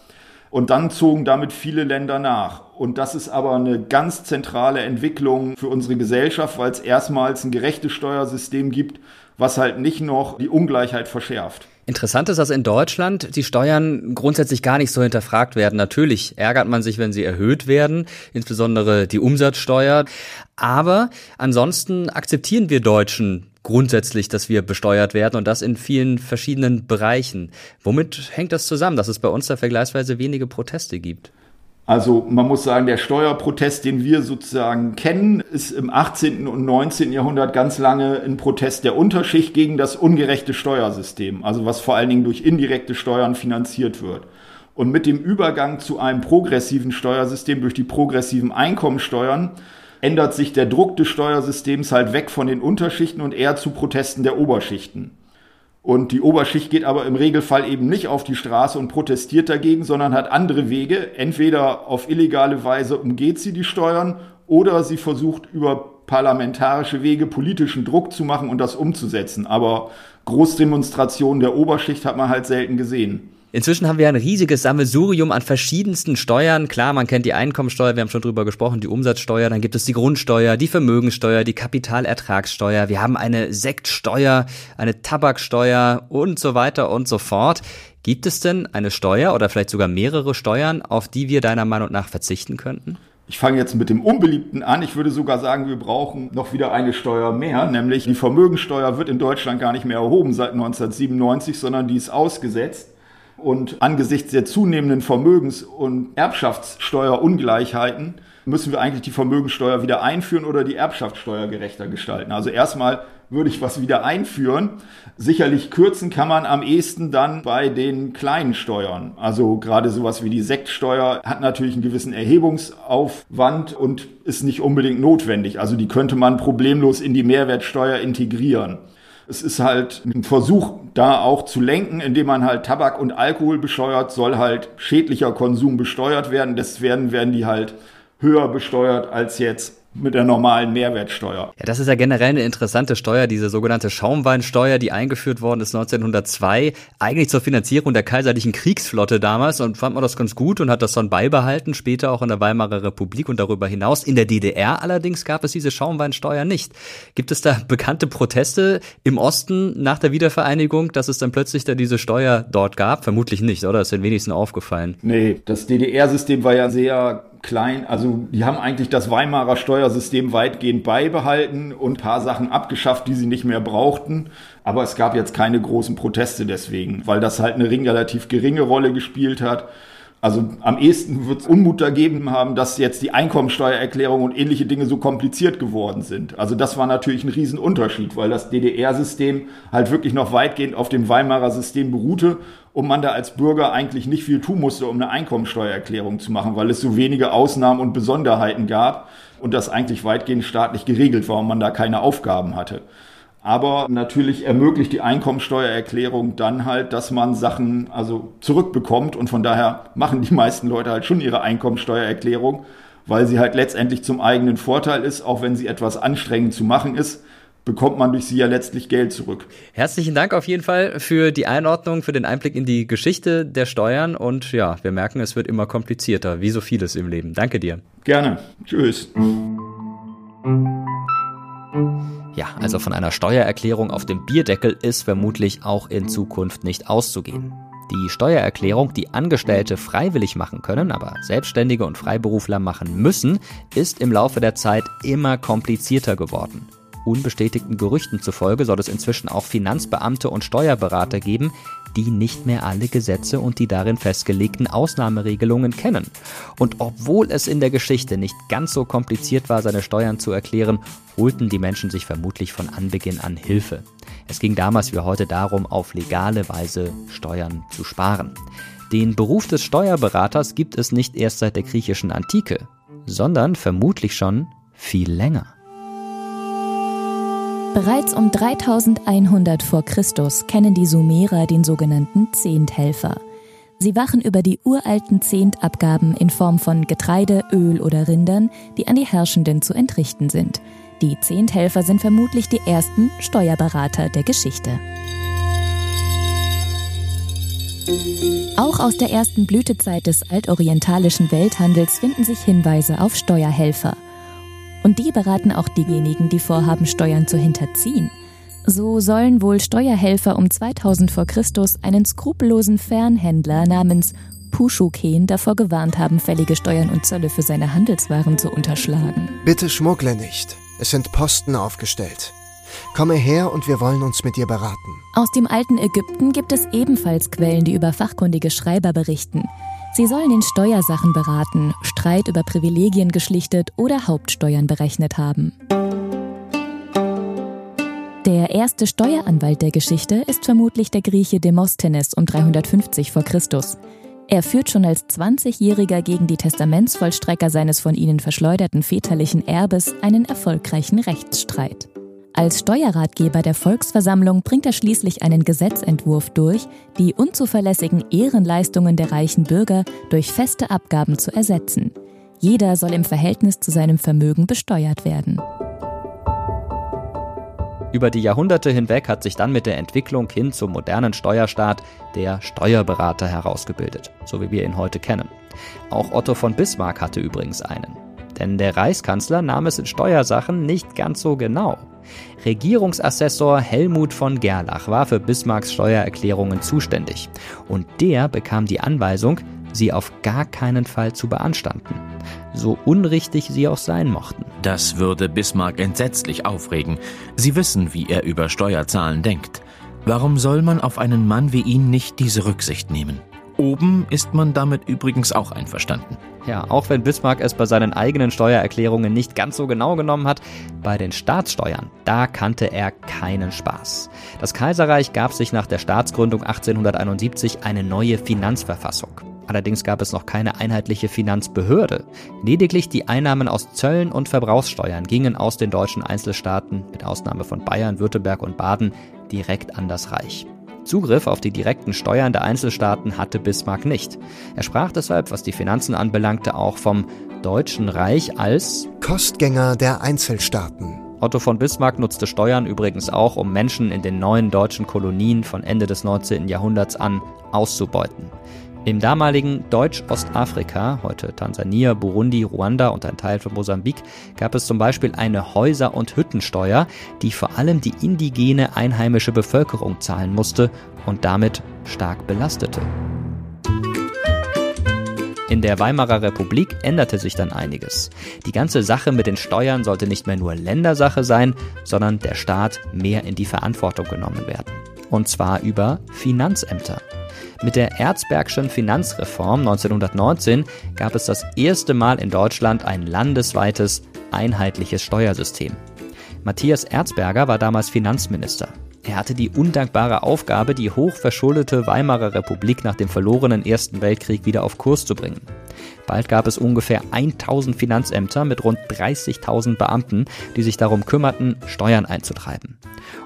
Und dann zogen damit viele Länder nach. Und das ist aber eine ganz zentrale Entwicklung für unsere Gesellschaft, weil es erstmals ein gerechtes Steuersystem gibt, was halt nicht noch die Ungleichheit verschärft. Interessant ist, dass in Deutschland die Steuern grundsätzlich gar nicht so hinterfragt werden. Natürlich ärgert man sich, wenn sie erhöht werden, insbesondere die Umsatzsteuer. Aber ansonsten akzeptieren wir Deutschen grundsätzlich, dass wir besteuert werden und das in vielen verschiedenen Bereichen. Womit hängt das zusammen, dass es bei uns da vergleichsweise wenige Proteste gibt? Also man muss sagen, der Steuerprotest, den wir sozusagen kennen, ist im 18. und 19. Jahrhundert ganz lange ein Protest der Unterschicht gegen das ungerechte Steuersystem, also was vor allen Dingen durch indirekte Steuern finanziert wird. Und mit dem Übergang zu einem progressiven Steuersystem durch die progressiven Einkommensteuern ändert sich der Druck des Steuersystems halt weg von den Unterschichten und eher zu Protesten der Oberschichten. Und die Oberschicht geht aber im Regelfall eben nicht auf die Straße und protestiert dagegen, sondern hat andere Wege. Entweder auf illegale Weise umgeht sie die Steuern oder sie versucht über parlamentarische Wege politischen Druck zu machen und das umzusetzen. Aber Großdemonstrationen der Oberschicht hat man halt selten gesehen. Inzwischen haben wir ein riesiges Sammelsurium an verschiedensten Steuern. Klar, man kennt die Einkommensteuer, wir haben schon drüber gesprochen, die Umsatzsteuer, dann gibt es die Grundsteuer, die Vermögensteuer, die Kapitalertragssteuer, wir haben eine Sektsteuer, eine Tabaksteuer und so weiter und so fort. Gibt es denn eine Steuer oder vielleicht sogar mehrere Steuern, auf die wir deiner Meinung nach verzichten könnten? Ich fange jetzt mit dem Unbeliebten an. Ich würde sogar sagen, wir brauchen noch wieder eine Steuer mehr, nämlich die Vermögensteuer wird in Deutschland gar nicht mehr erhoben seit 1997, sondern die ist ausgesetzt. Und angesichts der zunehmenden Vermögens- und Erbschaftssteuerungleichheiten müssen wir eigentlich die Vermögensteuer wieder einführen oder die Erbschaftssteuer gerechter gestalten. Also erstmal würde ich was wieder einführen. Sicherlich kürzen kann man am ehesten dann bei den kleinen Steuern. Also gerade sowas wie die Sektsteuer hat natürlich einen gewissen Erhebungsaufwand und ist nicht unbedingt notwendig. Also die könnte man problemlos in die Mehrwertsteuer integrieren. Es ist halt ein Versuch, da auch zu lenken, indem man halt Tabak und Alkohol besteuert, soll halt schädlicher Konsum besteuert werden. Deswegen werden die halt höher besteuert als jetzt mit der normalen Mehrwertsteuer. Ja, das ist ja generell eine interessante Steuer, diese sogenannte Schaumweinsteuer, die eingeführt worden ist 1902, eigentlich zur Finanzierung der kaiserlichen Kriegsflotte damals und fand man das ganz gut und hat das dann beibehalten, später auch in der Weimarer Republik und darüber hinaus. In der DDR allerdings gab es diese Schaumweinsteuer nicht. Gibt es da bekannte Proteste im Osten nach der Wiedervereinigung, dass es dann plötzlich da diese Steuer dort gab? Vermutlich nicht, oder? ist den wenigsten aufgefallen. Nee, das DDR-System war ja sehr klein, also die haben eigentlich das Weimarer Steuersystem weitgehend beibehalten und paar Sachen abgeschafft, die sie nicht mehr brauchten. Aber es gab jetzt keine großen Proteste deswegen, weil das halt eine relativ geringe Rolle gespielt hat. Also am ehesten wird es Unmut dagegen haben, dass jetzt die Einkommensteuererklärung und ähnliche Dinge so kompliziert geworden sind. Also das war natürlich ein Riesenunterschied, weil das DDR-System halt wirklich noch weitgehend auf dem Weimarer System beruhte und man da als Bürger eigentlich nicht viel tun musste, um eine Einkommensteuererklärung zu machen, weil es so wenige Ausnahmen und Besonderheiten gab und das eigentlich weitgehend staatlich geregelt war und man da keine Aufgaben hatte. Aber natürlich ermöglicht die Einkommensteuererklärung dann halt, dass man Sachen also zurückbekommt und von daher machen die meisten Leute halt schon ihre Einkommensteuererklärung, weil sie halt letztendlich zum eigenen Vorteil ist, auch wenn sie etwas anstrengend zu machen ist bekommt man durch sie ja letztlich Geld zurück. Herzlichen Dank auf jeden Fall für die Einordnung, für den Einblick in die Geschichte der Steuern und ja, wir merken, es wird immer komplizierter, wie so vieles im Leben. Danke dir. Gerne. Tschüss. Ja, also von einer Steuererklärung auf dem Bierdeckel ist vermutlich auch in Zukunft nicht auszugehen. Die Steuererklärung, die Angestellte freiwillig machen können, aber Selbstständige und Freiberufler machen müssen, ist im Laufe der Zeit immer komplizierter geworden. Unbestätigten Gerüchten zufolge soll es inzwischen auch Finanzbeamte und Steuerberater geben, die nicht mehr alle Gesetze und die darin festgelegten Ausnahmeregelungen kennen. Und obwohl es in der Geschichte nicht ganz so kompliziert war, seine Steuern zu erklären, holten die Menschen sich vermutlich von Anbeginn an Hilfe. Es ging damals wie heute darum, auf legale Weise Steuern zu sparen. Den Beruf des Steuerberaters gibt es nicht erst seit der griechischen Antike, sondern vermutlich schon viel länger. Bereits um 3100 vor Christus kennen die Sumerer den sogenannten Zehnthelfer. Sie wachen über die uralten Zehntabgaben in Form von Getreide, Öl oder Rindern, die an die Herrschenden zu entrichten sind. Die Zehnthelfer sind vermutlich die ersten Steuerberater der Geschichte. Auch aus der ersten Blütezeit des altorientalischen Welthandels finden sich Hinweise auf Steuerhelfer – und die beraten auch diejenigen, die vorhaben, Steuern zu hinterziehen. So sollen wohl Steuerhelfer um 2000 vor Christus einen skrupellosen Fernhändler namens Puschuken davor gewarnt haben, fällige Steuern und Zölle für seine Handelswaren zu unterschlagen. Bitte schmuggle nicht. Es sind Posten aufgestellt. Komme her und wir wollen uns mit dir beraten. Aus dem alten Ägypten gibt es ebenfalls Quellen, die über fachkundige Schreiber berichten. Sie sollen in Steuersachen beraten, Streit über Privilegien geschlichtet oder Hauptsteuern berechnet haben. Der erste Steueranwalt der Geschichte ist vermutlich der Grieche Demosthenes um 350 v. Chr. Er führt schon als 20-Jähriger gegen die Testamentsvollstrecker seines von ihnen verschleuderten väterlichen Erbes einen erfolgreichen Rechtsstreit. Als Steuerratgeber der Volksversammlung bringt er schließlich einen Gesetzentwurf durch, die unzuverlässigen Ehrenleistungen der reichen Bürger durch feste Abgaben zu ersetzen. Jeder soll im Verhältnis zu seinem Vermögen besteuert werden. Über die Jahrhunderte hinweg hat sich dann mit der Entwicklung hin zum modernen Steuerstaat der Steuerberater herausgebildet, so wie wir ihn heute kennen. Auch Otto von Bismarck hatte übrigens einen. Denn der Reichskanzler nahm es in Steuersachen nicht ganz so genau. Regierungsassessor Helmut von Gerlach war für Bismarcks Steuererklärungen zuständig. Und der bekam die Anweisung, sie auf gar keinen Fall zu beanstanden, so unrichtig sie auch sein mochten. Das würde Bismarck entsetzlich aufregen. Sie wissen, wie er über Steuerzahlen denkt. Warum soll man auf einen Mann wie ihn nicht diese Rücksicht nehmen? Oben ist man damit übrigens auch einverstanden. Ja, auch wenn Bismarck es bei seinen eigenen Steuererklärungen nicht ganz so genau genommen hat, bei den Staatssteuern, da kannte er keinen Spaß. Das Kaiserreich gab sich nach der Staatsgründung 1871 eine neue Finanzverfassung. Allerdings gab es noch keine einheitliche Finanzbehörde. Lediglich die Einnahmen aus Zöllen und Verbrauchssteuern gingen aus den deutschen Einzelstaaten, mit Ausnahme von Bayern, Württemberg und Baden, direkt an das Reich. Zugriff auf die direkten Steuern der Einzelstaaten hatte Bismarck nicht. Er sprach deshalb, was die Finanzen anbelangte, auch vom Deutschen Reich als Kostgänger der Einzelstaaten. Otto von Bismarck nutzte Steuern übrigens auch, um Menschen in den neuen deutschen Kolonien von Ende des 19. Jahrhunderts an auszubeuten. Im damaligen Deutsch-Ostafrika, heute Tansania, Burundi, Ruanda und ein Teil von Mosambik, gab es zum Beispiel eine Häuser- und Hüttensteuer, die vor allem die indigene einheimische Bevölkerung zahlen musste und damit stark belastete. In der Weimarer Republik änderte sich dann einiges. Die ganze Sache mit den Steuern sollte nicht mehr nur Ländersache sein, sondern der Staat mehr in die Verantwortung genommen werden. Und zwar über Finanzämter. Mit der Erzbergschen Finanzreform 1919 gab es das erste Mal in Deutschland ein landesweites, einheitliches Steuersystem. Matthias Erzberger war damals Finanzminister. Er hatte die undankbare Aufgabe, die hochverschuldete Weimarer Republik nach dem verlorenen Ersten Weltkrieg wieder auf Kurs zu bringen. Bald gab es ungefähr 1000 Finanzämter mit rund 30.000 Beamten, die sich darum kümmerten, Steuern einzutreiben.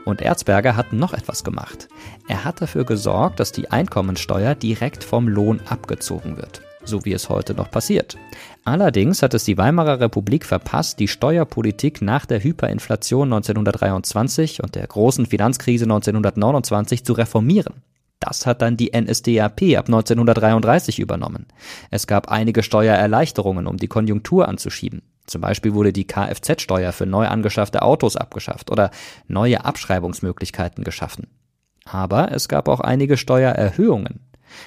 Und Erzberger hat noch etwas gemacht. Er hat dafür gesorgt, dass die Einkommensteuer direkt vom Lohn abgezogen wird so wie es heute noch passiert. Allerdings hat es die Weimarer Republik verpasst, die Steuerpolitik nach der Hyperinflation 1923 und der großen Finanzkrise 1929 zu reformieren. Das hat dann die NSDAP ab 1933 übernommen. Es gab einige Steuererleichterungen, um die Konjunktur anzuschieben. Zum Beispiel wurde die Kfz-Steuer für neu angeschaffte Autos abgeschafft oder neue Abschreibungsmöglichkeiten geschaffen. Aber es gab auch einige Steuererhöhungen.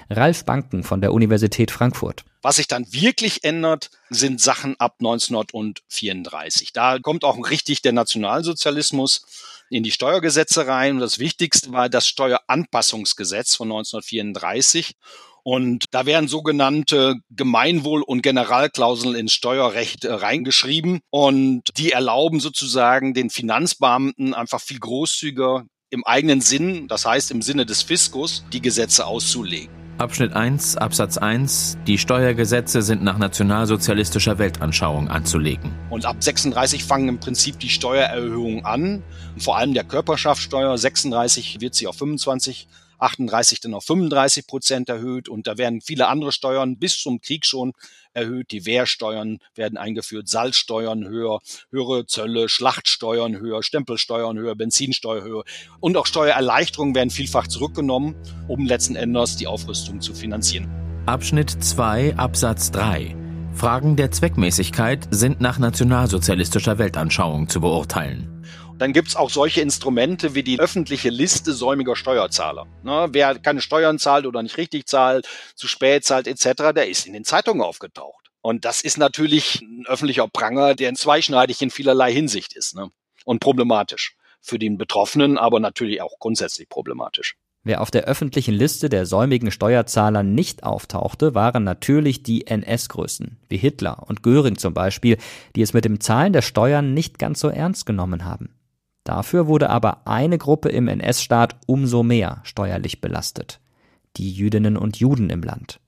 Ralf Banken von der Universität Frankfurt. Was sich dann wirklich ändert, sind Sachen ab 1934. Da kommt auch richtig der Nationalsozialismus in die Steuergesetze rein. Und das Wichtigste war das Steueranpassungsgesetz von 1934. Und da werden sogenannte Gemeinwohl- und Generalklauseln ins Steuerrecht äh, reingeschrieben. Und die erlauben sozusagen den Finanzbeamten einfach viel großzügiger im eigenen Sinn, das heißt im Sinne des Fiskus, die Gesetze auszulegen. Abschnitt 1, Absatz 1. Die Steuergesetze sind nach nationalsozialistischer Weltanschauung anzulegen. Und ab 36 fangen im Prinzip die Steuererhöhungen an. Vor allem der Körperschaftssteuer. 36 wird sie auf 25 38 dann auf 35 Prozent erhöht und da werden viele andere Steuern bis zum Krieg schon erhöht. Die Wehrsteuern werden eingeführt, Salzsteuern höher, höhere Zölle, Schlachtsteuern höher, Stempelsteuern höher, Benzinsteuer höher und auch Steuererleichterungen werden vielfach zurückgenommen, um letzten Endes die Aufrüstung zu finanzieren. Abschnitt 2 Absatz 3 Fragen der Zweckmäßigkeit sind nach nationalsozialistischer Weltanschauung zu beurteilen. Dann gibt's auch solche Instrumente wie die öffentliche Liste säumiger Steuerzahler. Ne, wer keine Steuern zahlt oder nicht richtig zahlt, zu spät zahlt etc., der ist in den Zeitungen aufgetaucht. Und das ist natürlich ein öffentlicher Pranger, der zweischneidig in vielerlei Hinsicht ist ne? und problematisch. für den Betroffenen, aber natürlich auch grundsätzlich problematisch. Wer auf der öffentlichen Liste der säumigen Steuerzahler nicht auftauchte, waren natürlich die NS-Größen, wie Hitler und Göring zum Beispiel, die es mit dem Zahlen der Steuern nicht ganz so ernst genommen haben. Dafür wurde aber eine Gruppe im NS-Staat umso mehr steuerlich belastet. Die Jüdinnen und Juden im Land.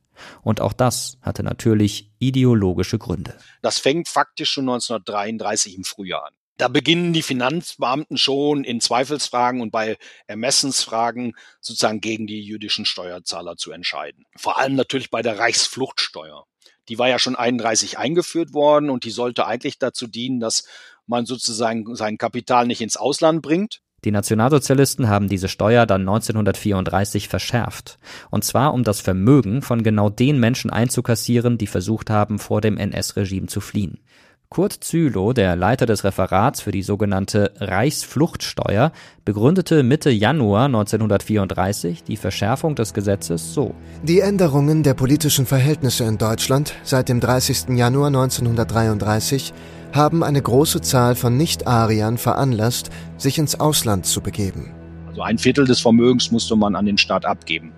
Und auch das hatte natürlich ideologische Gründe. Das fängt faktisch schon 1933 im Frühjahr an. Da beginnen die Finanzbeamten schon in Zweifelsfragen und bei Ermessensfragen sozusagen gegen die jüdischen Steuerzahler zu entscheiden. Vor allem natürlich bei der Reichsfluchtsteuer. Die war ja schon 31 eingeführt worden und die sollte eigentlich dazu dienen, dass man sozusagen sein Kapital nicht ins Ausland bringt. Die Nationalsozialisten haben diese Steuer dann 1934 verschärft. Und zwar um das Vermögen von genau den Menschen einzukassieren, die versucht haben, vor dem NS-Regime zu fliehen. Kurt Zülow, der Leiter des Referats für die sogenannte Reichsfluchtsteuer, begründete Mitte Januar 1934 die Verschärfung des Gesetzes so. Die Änderungen der politischen Verhältnisse in Deutschland seit dem 30. Januar 1933 haben eine große Zahl von Nicht-Ariern veranlasst, sich ins Ausland zu begeben. Also ein Viertel des Vermögens musste man an den Staat abgeben.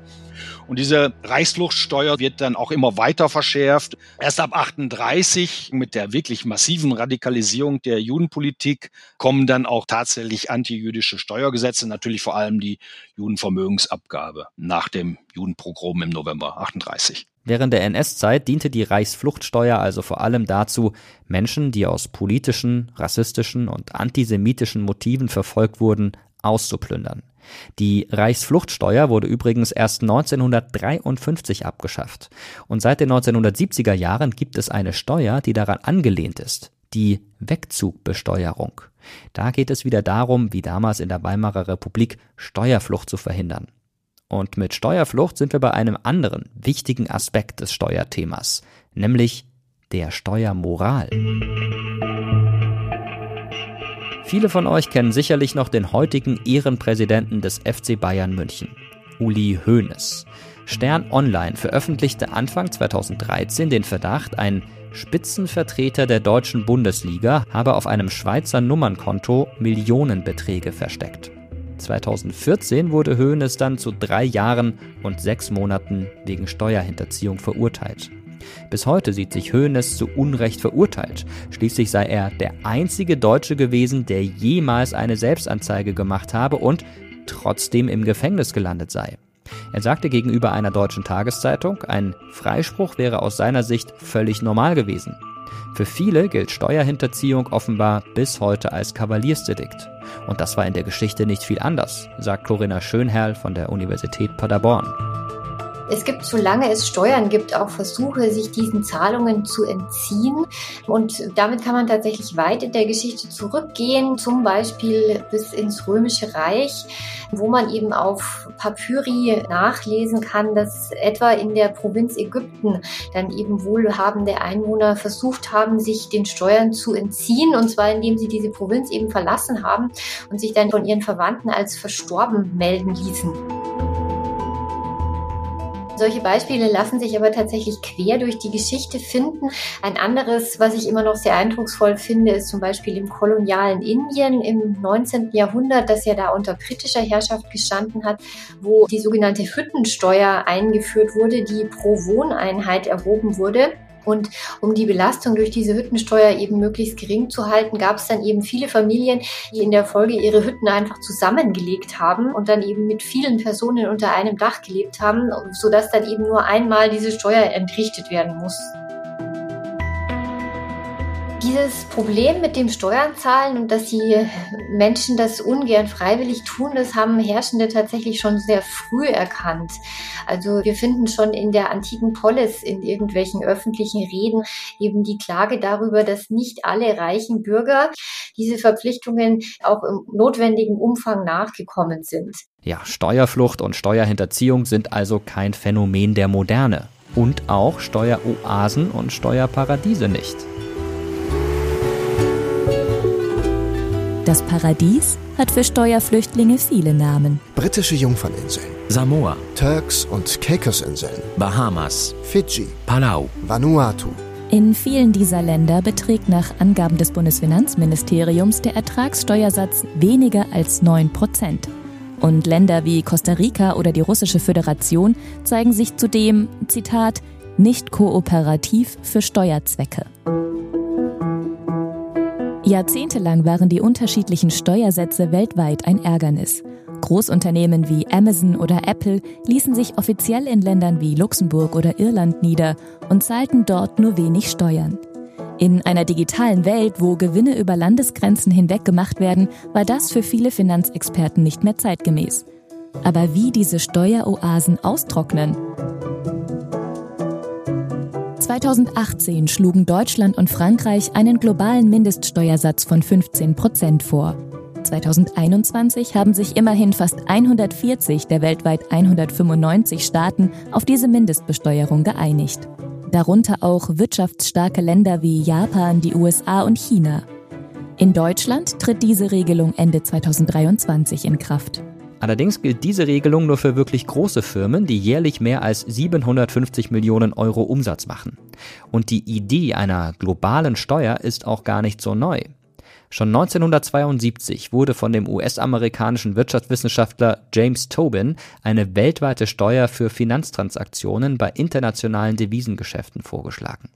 Und diese Reichsfluchtsteuer wird dann auch immer weiter verschärft. Erst ab 38 mit der wirklich massiven Radikalisierung der Judenpolitik kommen dann auch tatsächlich antijüdische Steuergesetze, natürlich vor allem die Judenvermögensabgabe nach dem Judenpogrom im November 38. Während der NS-Zeit diente die Reichsfluchtsteuer also vor allem dazu, Menschen, die aus politischen, rassistischen und antisemitischen Motiven verfolgt wurden, auszuplündern. Die Reichsfluchtsteuer wurde übrigens erst 1953 abgeschafft. Und seit den 1970er Jahren gibt es eine Steuer, die daran angelehnt ist, die Wegzugbesteuerung. Da geht es wieder darum, wie damals in der Weimarer Republik Steuerflucht zu verhindern. Und mit Steuerflucht sind wir bei einem anderen wichtigen Aspekt des Steuerthemas, nämlich der Steuermoral. Viele von euch kennen sicherlich noch den heutigen Ehrenpräsidenten des FC Bayern München, Uli Hoeneß. Stern Online veröffentlichte Anfang 2013 den Verdacht, ein Spitzenvertreter der deutschen Bundesliga habe auf einem Schweizer Nummernkonto Millionenbeträge versteckt. 2014 wurde Hoeneß dann zu drei Jahren und sechs Monaten wegen Steuerhinterziehung verurteilt. Bis heute sieht sich Hoeneß zu Unrecht verurteilt. Schließlich sei er der einzige Deutsche gewesen, der jemals eine Selbstanzeige gemacht habe und trotzdem im Gefängnis gelandet sei. Er sagte gegenüber einer deutschen Tageszeitung, ein Freispruch wäre aus seiner Sicht völlig normal gewesen. Für viele gilt Steuerhinterziehung offenbar bis heute als Kavaliersdelikt. Und das war in der Geschichte nicht viel anders, sagt Corinna Schönherr von der Universität Paderborn. Es gibt, solange es Steuern gibt, auch Versuche, sich diesen Zahlungen zu entziehen. Und damit kann man tatsächlich weit in der Geschichte zurückgehen, zum Beispiel bis ins Römische Reich, wo man eben auf Papyri nachlesen kann, dass etwa in der Provinz Ägypten dann eben wohlhabende Einwohner versucht haben, sich den Steuern zu entziehen, und zwar indem sie diese Provinz eben verlassen haben und sich dann von ihren Verwandten als verstorben melden ließen. Solche Beispiele lassen sich aber tatsächlich quer durch die Geschichte finden. Ein anderes, was ich immer noch sehr eindrucksvoll finde, ist zum Beispiel im kolonialen Indien im 19. Jahrhundert, das ja da unter britischer Herrschaft gestanden hat, wo die sogenannte Hüttensteuer eingeführt wurde, die pro Wohneinheit erhoben wurde. Und um die Belastung durch diese Hüttensteuer eben möglichst gering zu halten, gab es dann eben viele Familien, die in der Folge ihre Hütten einfach zusammengelegt haben und dann eben mit vielen Personen unter einem Dach gelebt haben, sodass dann eben nur einmal diese Steuer entrichtet werden muss. Dieses Problem mit dem Steuern zahlen und dass die Menschen das ungern freiwillig tun, das haben Herrschende tatsächlich schon sehr früh erkannt. Also wir finden schon in der antiken Polis in irgendwelchen öffentlichen Reden eben die Klage darüber, dass nicht alle reichen Bürger diese Verpflichtungen auch im notwendigen Umfang nachgekommen sind. Ja, Steuerflucht und Steuerhinterziehung sind also kein Phänomen der Moderne. Und auch Steueroasen und Steuerparadiese nicht. Das Paradies hat für Steuerflüchtlinge viele Namen. Britische Jungferninseln, Samoa, Turks- und Caicos-Inseln, Bahamas, Fidschi, Palau, Vanuatu. In vielen dieser Länder beträgt nach Angaben des Bundesfinanzministeriums der Ertragssteuersatz weniger als 9 Prozent. Und Länder wie Costa Rica oder die Russische Föderation zeigen sich zudem, Zitat, nicht kooperativ für Steuerzwecke. Jahrzehntelang waren die unterschiedlichen Steuersätze weltweit ein Ärgernis. Großunternehmen wie Amazon oder Apple ließen sich offiziell in Ländern wie Luxemburg oder Irland nieder und zahlten dort nur wenig Steuern. In einer digitalen Welt, wo Gewinne über Landesgrenzen hinweg gemacht werden, war das für viele Finanzexperten nicht mehr zeitgemäß. Aber wie diese Steueroasen austrocknen? 2018 schlugen Deutschland und Frankreich einen globalen Mindeststeuersatz von 15 Prozent vor. 2021 haben sich immerhin fast 140 der weltweit 195 Staaten auf diese Mindestbesteuerung geeinigt. Darunter auch wirtschaftsstarke Länder wie Japan, die USA und China. In Deutschland tritt diese Regelung Ende 2023 in Kraft. Allerdings gilt diese Regelung nur für wirklich große Firmen, die jährlich mehr als 750 Millionen Euro Umsatz machen. Und die Idee einer globalen Steuer ist auch gar nicht so neu. Schon 1972 wurde von dem US-amerikanischen Wirtschaftswissenschaftler James Tobin eine weltweite Steuer für Finanztransaktionen bei internationalen Devisengeschäften vorgeschlagen.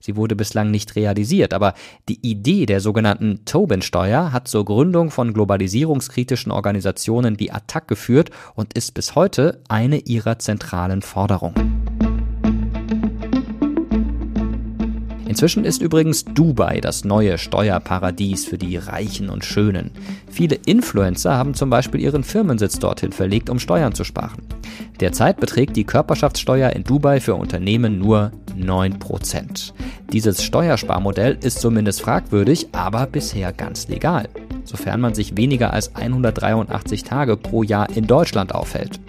Sie wurde bislang nicht realisiert, aber die Idee der sogenannten Tobin-Steuer hat zur Gründung von globalisierungskritischen Organisationen wie ATTAC geführt und ist bis heute eine ihrer zentralen Forderungen. Inzwischen ist übrigens Dubai das neue Steuerparadies für die Reichen und Schönen. Viele Influencer haben zum Beispiel ihren Firmensitz dorthin verlegt, um Steuern zu sparen. Derzeit beträgt die Körperschaftssteuer in Dubai für Unternehmen nur 9%. Dieses Steuersparmodell ist zumindest fragwürdig, aber bisher ganz legal sofern man sich weniger als 183 Tage pro Jahr in Deutschland aufhält.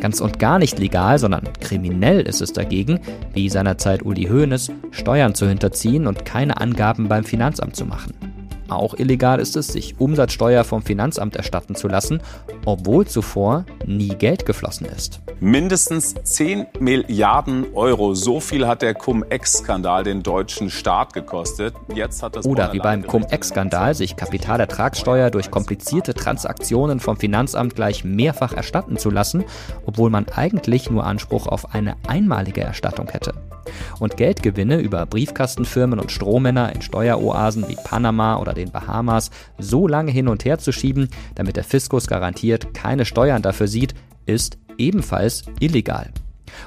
Ganz und gar nicht legal, sondern kriminell ist es dagegen, wie seinerzeit Uli Hoeneß, Steuern zu hinterziehen und keine Angaben beim Finanzamt zu machen. Auch illegal ist es, sich Umsatzsteuer vom Finanzamt erstatten zu lassen, obwohl zuvor nie Geld geflossen ist. Mindestens 10 Milliarden Euro. So viel hat der Cum-Ex-Skandal den deutschen Staat gekostet. Jetzt hat das Oder wie beim Cum-Ex-Skandal sich Kapitalertragssteuer durch komplizierte Transaktionen vom Finanzamt gleich mehrfach erstatten zu lassen, obwohl man eigentlich nur Anspruch auf eine einmalige Erstattung hätte. Und Geldgewinne über Briefkastenfirmen und Strohmänner in Steueroasen wie Panama oder den Bahamas so lange hin und her zu schieben, damit der Fiskus garantiert keine Steuern dafür sieht, ist ebenfalls illegal.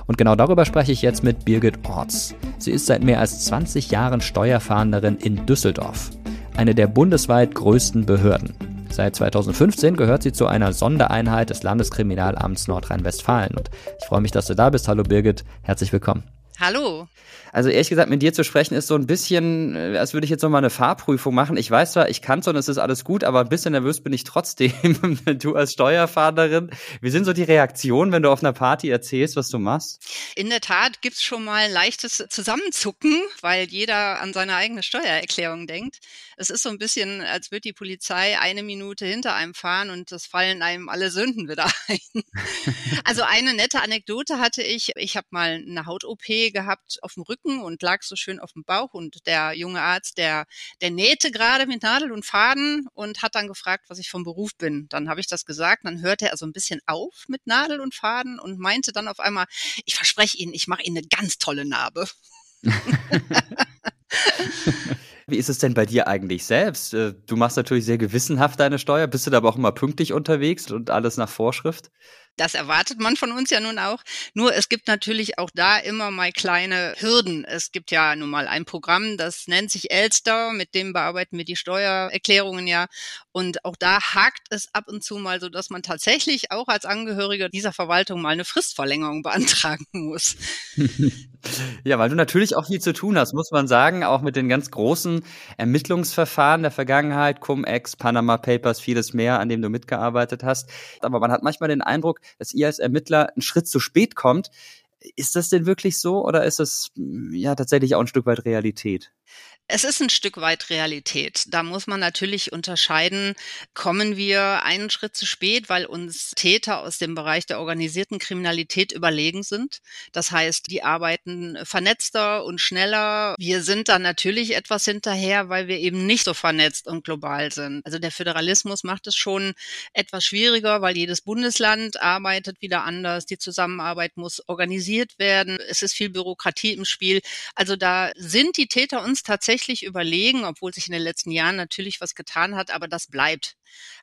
Und genau darüber spreche ich jetzt mit Birgit Orts. Sie ist seit mehr als 20 Jahren Steuerfahnderin in Düsseldorf, eine der bundesweit größten Behörden. Seit 2015 gehört sie zu einer Sondereinheit des Landeskriminalamts Nordrhein-Westfalen. Und ich freue mich, dass du da bist. Hallo Birgit, herzlich willkommen. Hallo. Also ehrlich gesagt, mit dir zu sprechen ist so ein bisschen, äh, als würde ich jetzt nochmal eine Fahrprüfung machen. Ich weiß zwar, ich kann es und es ist alles gut, aber ein bisschen nervös bin ich trotzdem. <laughs> du als Steuerfahrerin, wie sind so die Reaktionen, wenn du auf einer Party erzählst, was du machst? In der Tat gibt's schon mal ein leichtes Zusammenzucken, weil jeder an seine eigene Steuererklärung denkt. Es ist so ein bisschen, als würde die Polizei eine Minute hinter einem fahren und es fallen einem alle Sünden wieder <laughs> ein. also eine nette Anekdote hatte ich. Ich habe mal eine Haut-OP gehabt auf dem Rücken und lag so schön auf dem Bauch und der junge Arzt, der, der nähte gerade mit Nadel und Faden und hat dann gefragt, was ich vom Beruf bin. Dann habe ich das gesagt, dann hörte er so ein bisschen auf mit Nadel und Faden und meinte dann auf einmal, ich verspreche Ihnen, ich mache Ihnen eine ganz tolle Narbe. <laughs> Wie ist es denn bei dir eigentlich selbst? Äh, du machst natürlich sehr gewissenhaft deine Steuer, bist du da aber auch immer pünktlich unterwegs und alles nach Vorschrift? Das erwartet man von uns ja nun auch. Nur es gibt natürlich auch da immer mal kleine Hürden. Es gibt ja nun mal ein Programm, das nennt sich Elster, mit dem bearbeiten wir die Steuererklärungen ja. Und auch da hakt es ab und zu mal so, dass man tatsächlich auch als Angehöriger dieser Verwaltung mal eine Fristverlängerung <laughs> beantragen muss. ja, weil du natürlich auch viel zu tun hast, muss man sagen, auch mit den ganz großen Ermittlungsverfahren der Vergangenheit, Cum-Ex, Panama Papers, vieles mehr, an dem du mitgearbeitet hast. Aber man hat manchmal den Eindruck, dass ihr als Ermittler einen Schritt zu spät kommt. Ist das denn wirklich so oder ist das ja tatsächlich auch ein Stück weit Realität? Es ist ein Stück weit Realität. Da muss man natürlich unterscheiden, kommen wir einen Schritt zu spät, weil uns Täter aus dem Bereich der organisierten Kriminalität überlegen sind. Das heißt, die arbeiten vernetzter und schneller. Wir sind dann natürlich etwas hinterher, weil wir eben nicht so vernetzt und global sind. Also der Föderalismus macht es schon etwas schwieriger, weil jedes Bundesland arbeitet wieder anders. Die Zusammenarbeit muss organisiert werden. Es ist viel Bürokratie im Spiel. Also da sind die Täter uns tatsächlich tatsächlich überlegen, obwohl sich in den letzten Jahren natürlich was getan hat, aber das bleibt.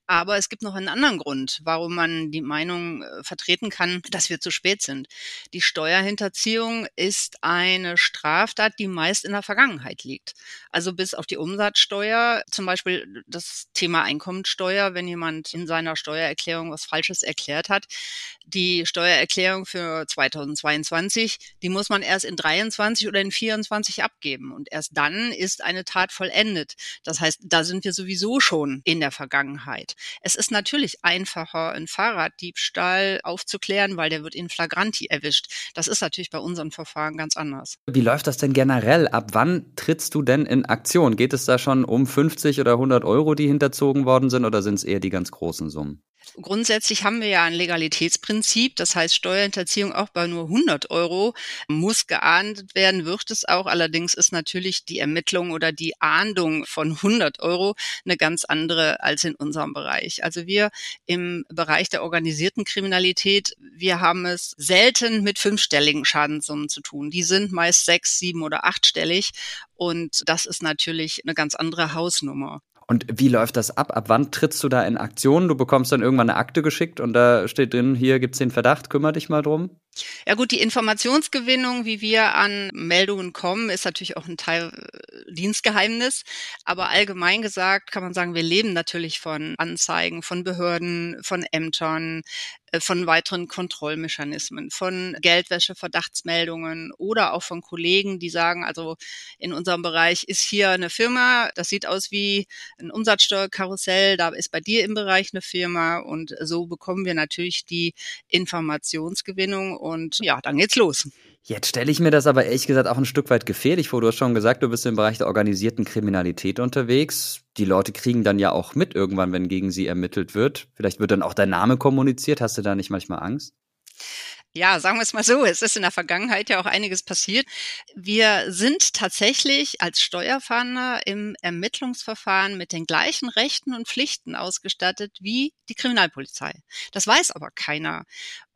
Aber es gibt noch einen anderen Grund, warum man die Meinung äh, vertreten kann, dass wir zu spät sind. Die Steuerhinterziehung ist eine Straftat, die meist in der Vergangenheit liegt. Also bis auf die Umsatzsteuer, zum Beispiel das Thema Einkommensteuer, wenn jemand in seiner Steuererklärung was Falsches erklärt hat. Die Steuererklärung für 2022, die muss man erst in 23 oder in 24 abgeben. Und erst dann ist eine Tat vollendet. Das heißt, da sind wir sowieso schon in der Vergangenheit. Es ist natürlich einfacher, einen Fahrraddiebstahl aufzuklären, weil der wird in Flagranti erwischt. Das ist natürlich bei unseren Verfahren ganz anders. Wie läuft das denn generell? Ab wann trittst du denn in Aktion? Geht es da schon um 50 oder 100 Euro, die hinterzogen worden sind, oder sind es eher die ganz großen Summen? Grundsätzlich haben wir ja ein Legalitätsprinzip, das heißt Steuerhinterziehung auch bei nur 100 Euro muss geahndet werden, wird es auch. Allerdings ist natürlich die Ermittlung oder die Ahndung von 100 Euro eine ganz andere als in unserem Bereich. Also wir im Bereich der organisierten Kriminalität, wir haben es selten mit fünfstelligen Schadenssummen zu tun. Die sind meist sechs, sieben oder achtstellig. Und das ist natürlich eine ganz andere Hausnummer. Und wie läuft das ab? Ab wann trittst du da in Aktion? Du bekommst dann irgendwann eine Akte geschickt und da steht drin, hier gibt's den Verdacht, kümmere dich mal drum. Ja gut, die Informationsgewinnung, wie wir an Meldungen kommen, ist natürlich auch ein Teil äh, Dienstgeheimnis. Aber allgemein gesagt kann man sagen, wir leben natürlich von Anzeigen, von Behörden, von Ämtern, äh, von weiteren Kontrollmechanismen, von Geldwäsche, Verdachtsmeldungen oder auch von Kollegen, die sagen, also in unserem Bereich ist hier eine Firma, das sieht aus wie ein Umsatzsteuerkarussell, da ist bei dir im Bereich eine Firma und so bekommen wir natürlich die Informationsgewinnung und ja, dann geht's los. Jetzt stelle ich mir das aber ehrlich gesagt auch ein Stück weit gefährlich vor. Du hast schon gesagt, du bist im Bereich der organisierten Kriminalität unterwegs. Die Leute kriegen dann ja auch mit irgendwann, wenn gegen sie ermittelt wird. Vielleicht wird dann auch dein Name kommuniziert. Hast du da nicht manchmal Angst? Ja, sagen wir es mal so, es ist in der Vergangenheit ja auch einiges passiert. Wir sind tatsächlich als Steuerfahnder im Ermittlungsverfahren mit den gleichen Rechten und Pflichten ausgestattet wie die Kriminalpolizei. Das weiß aber keiner.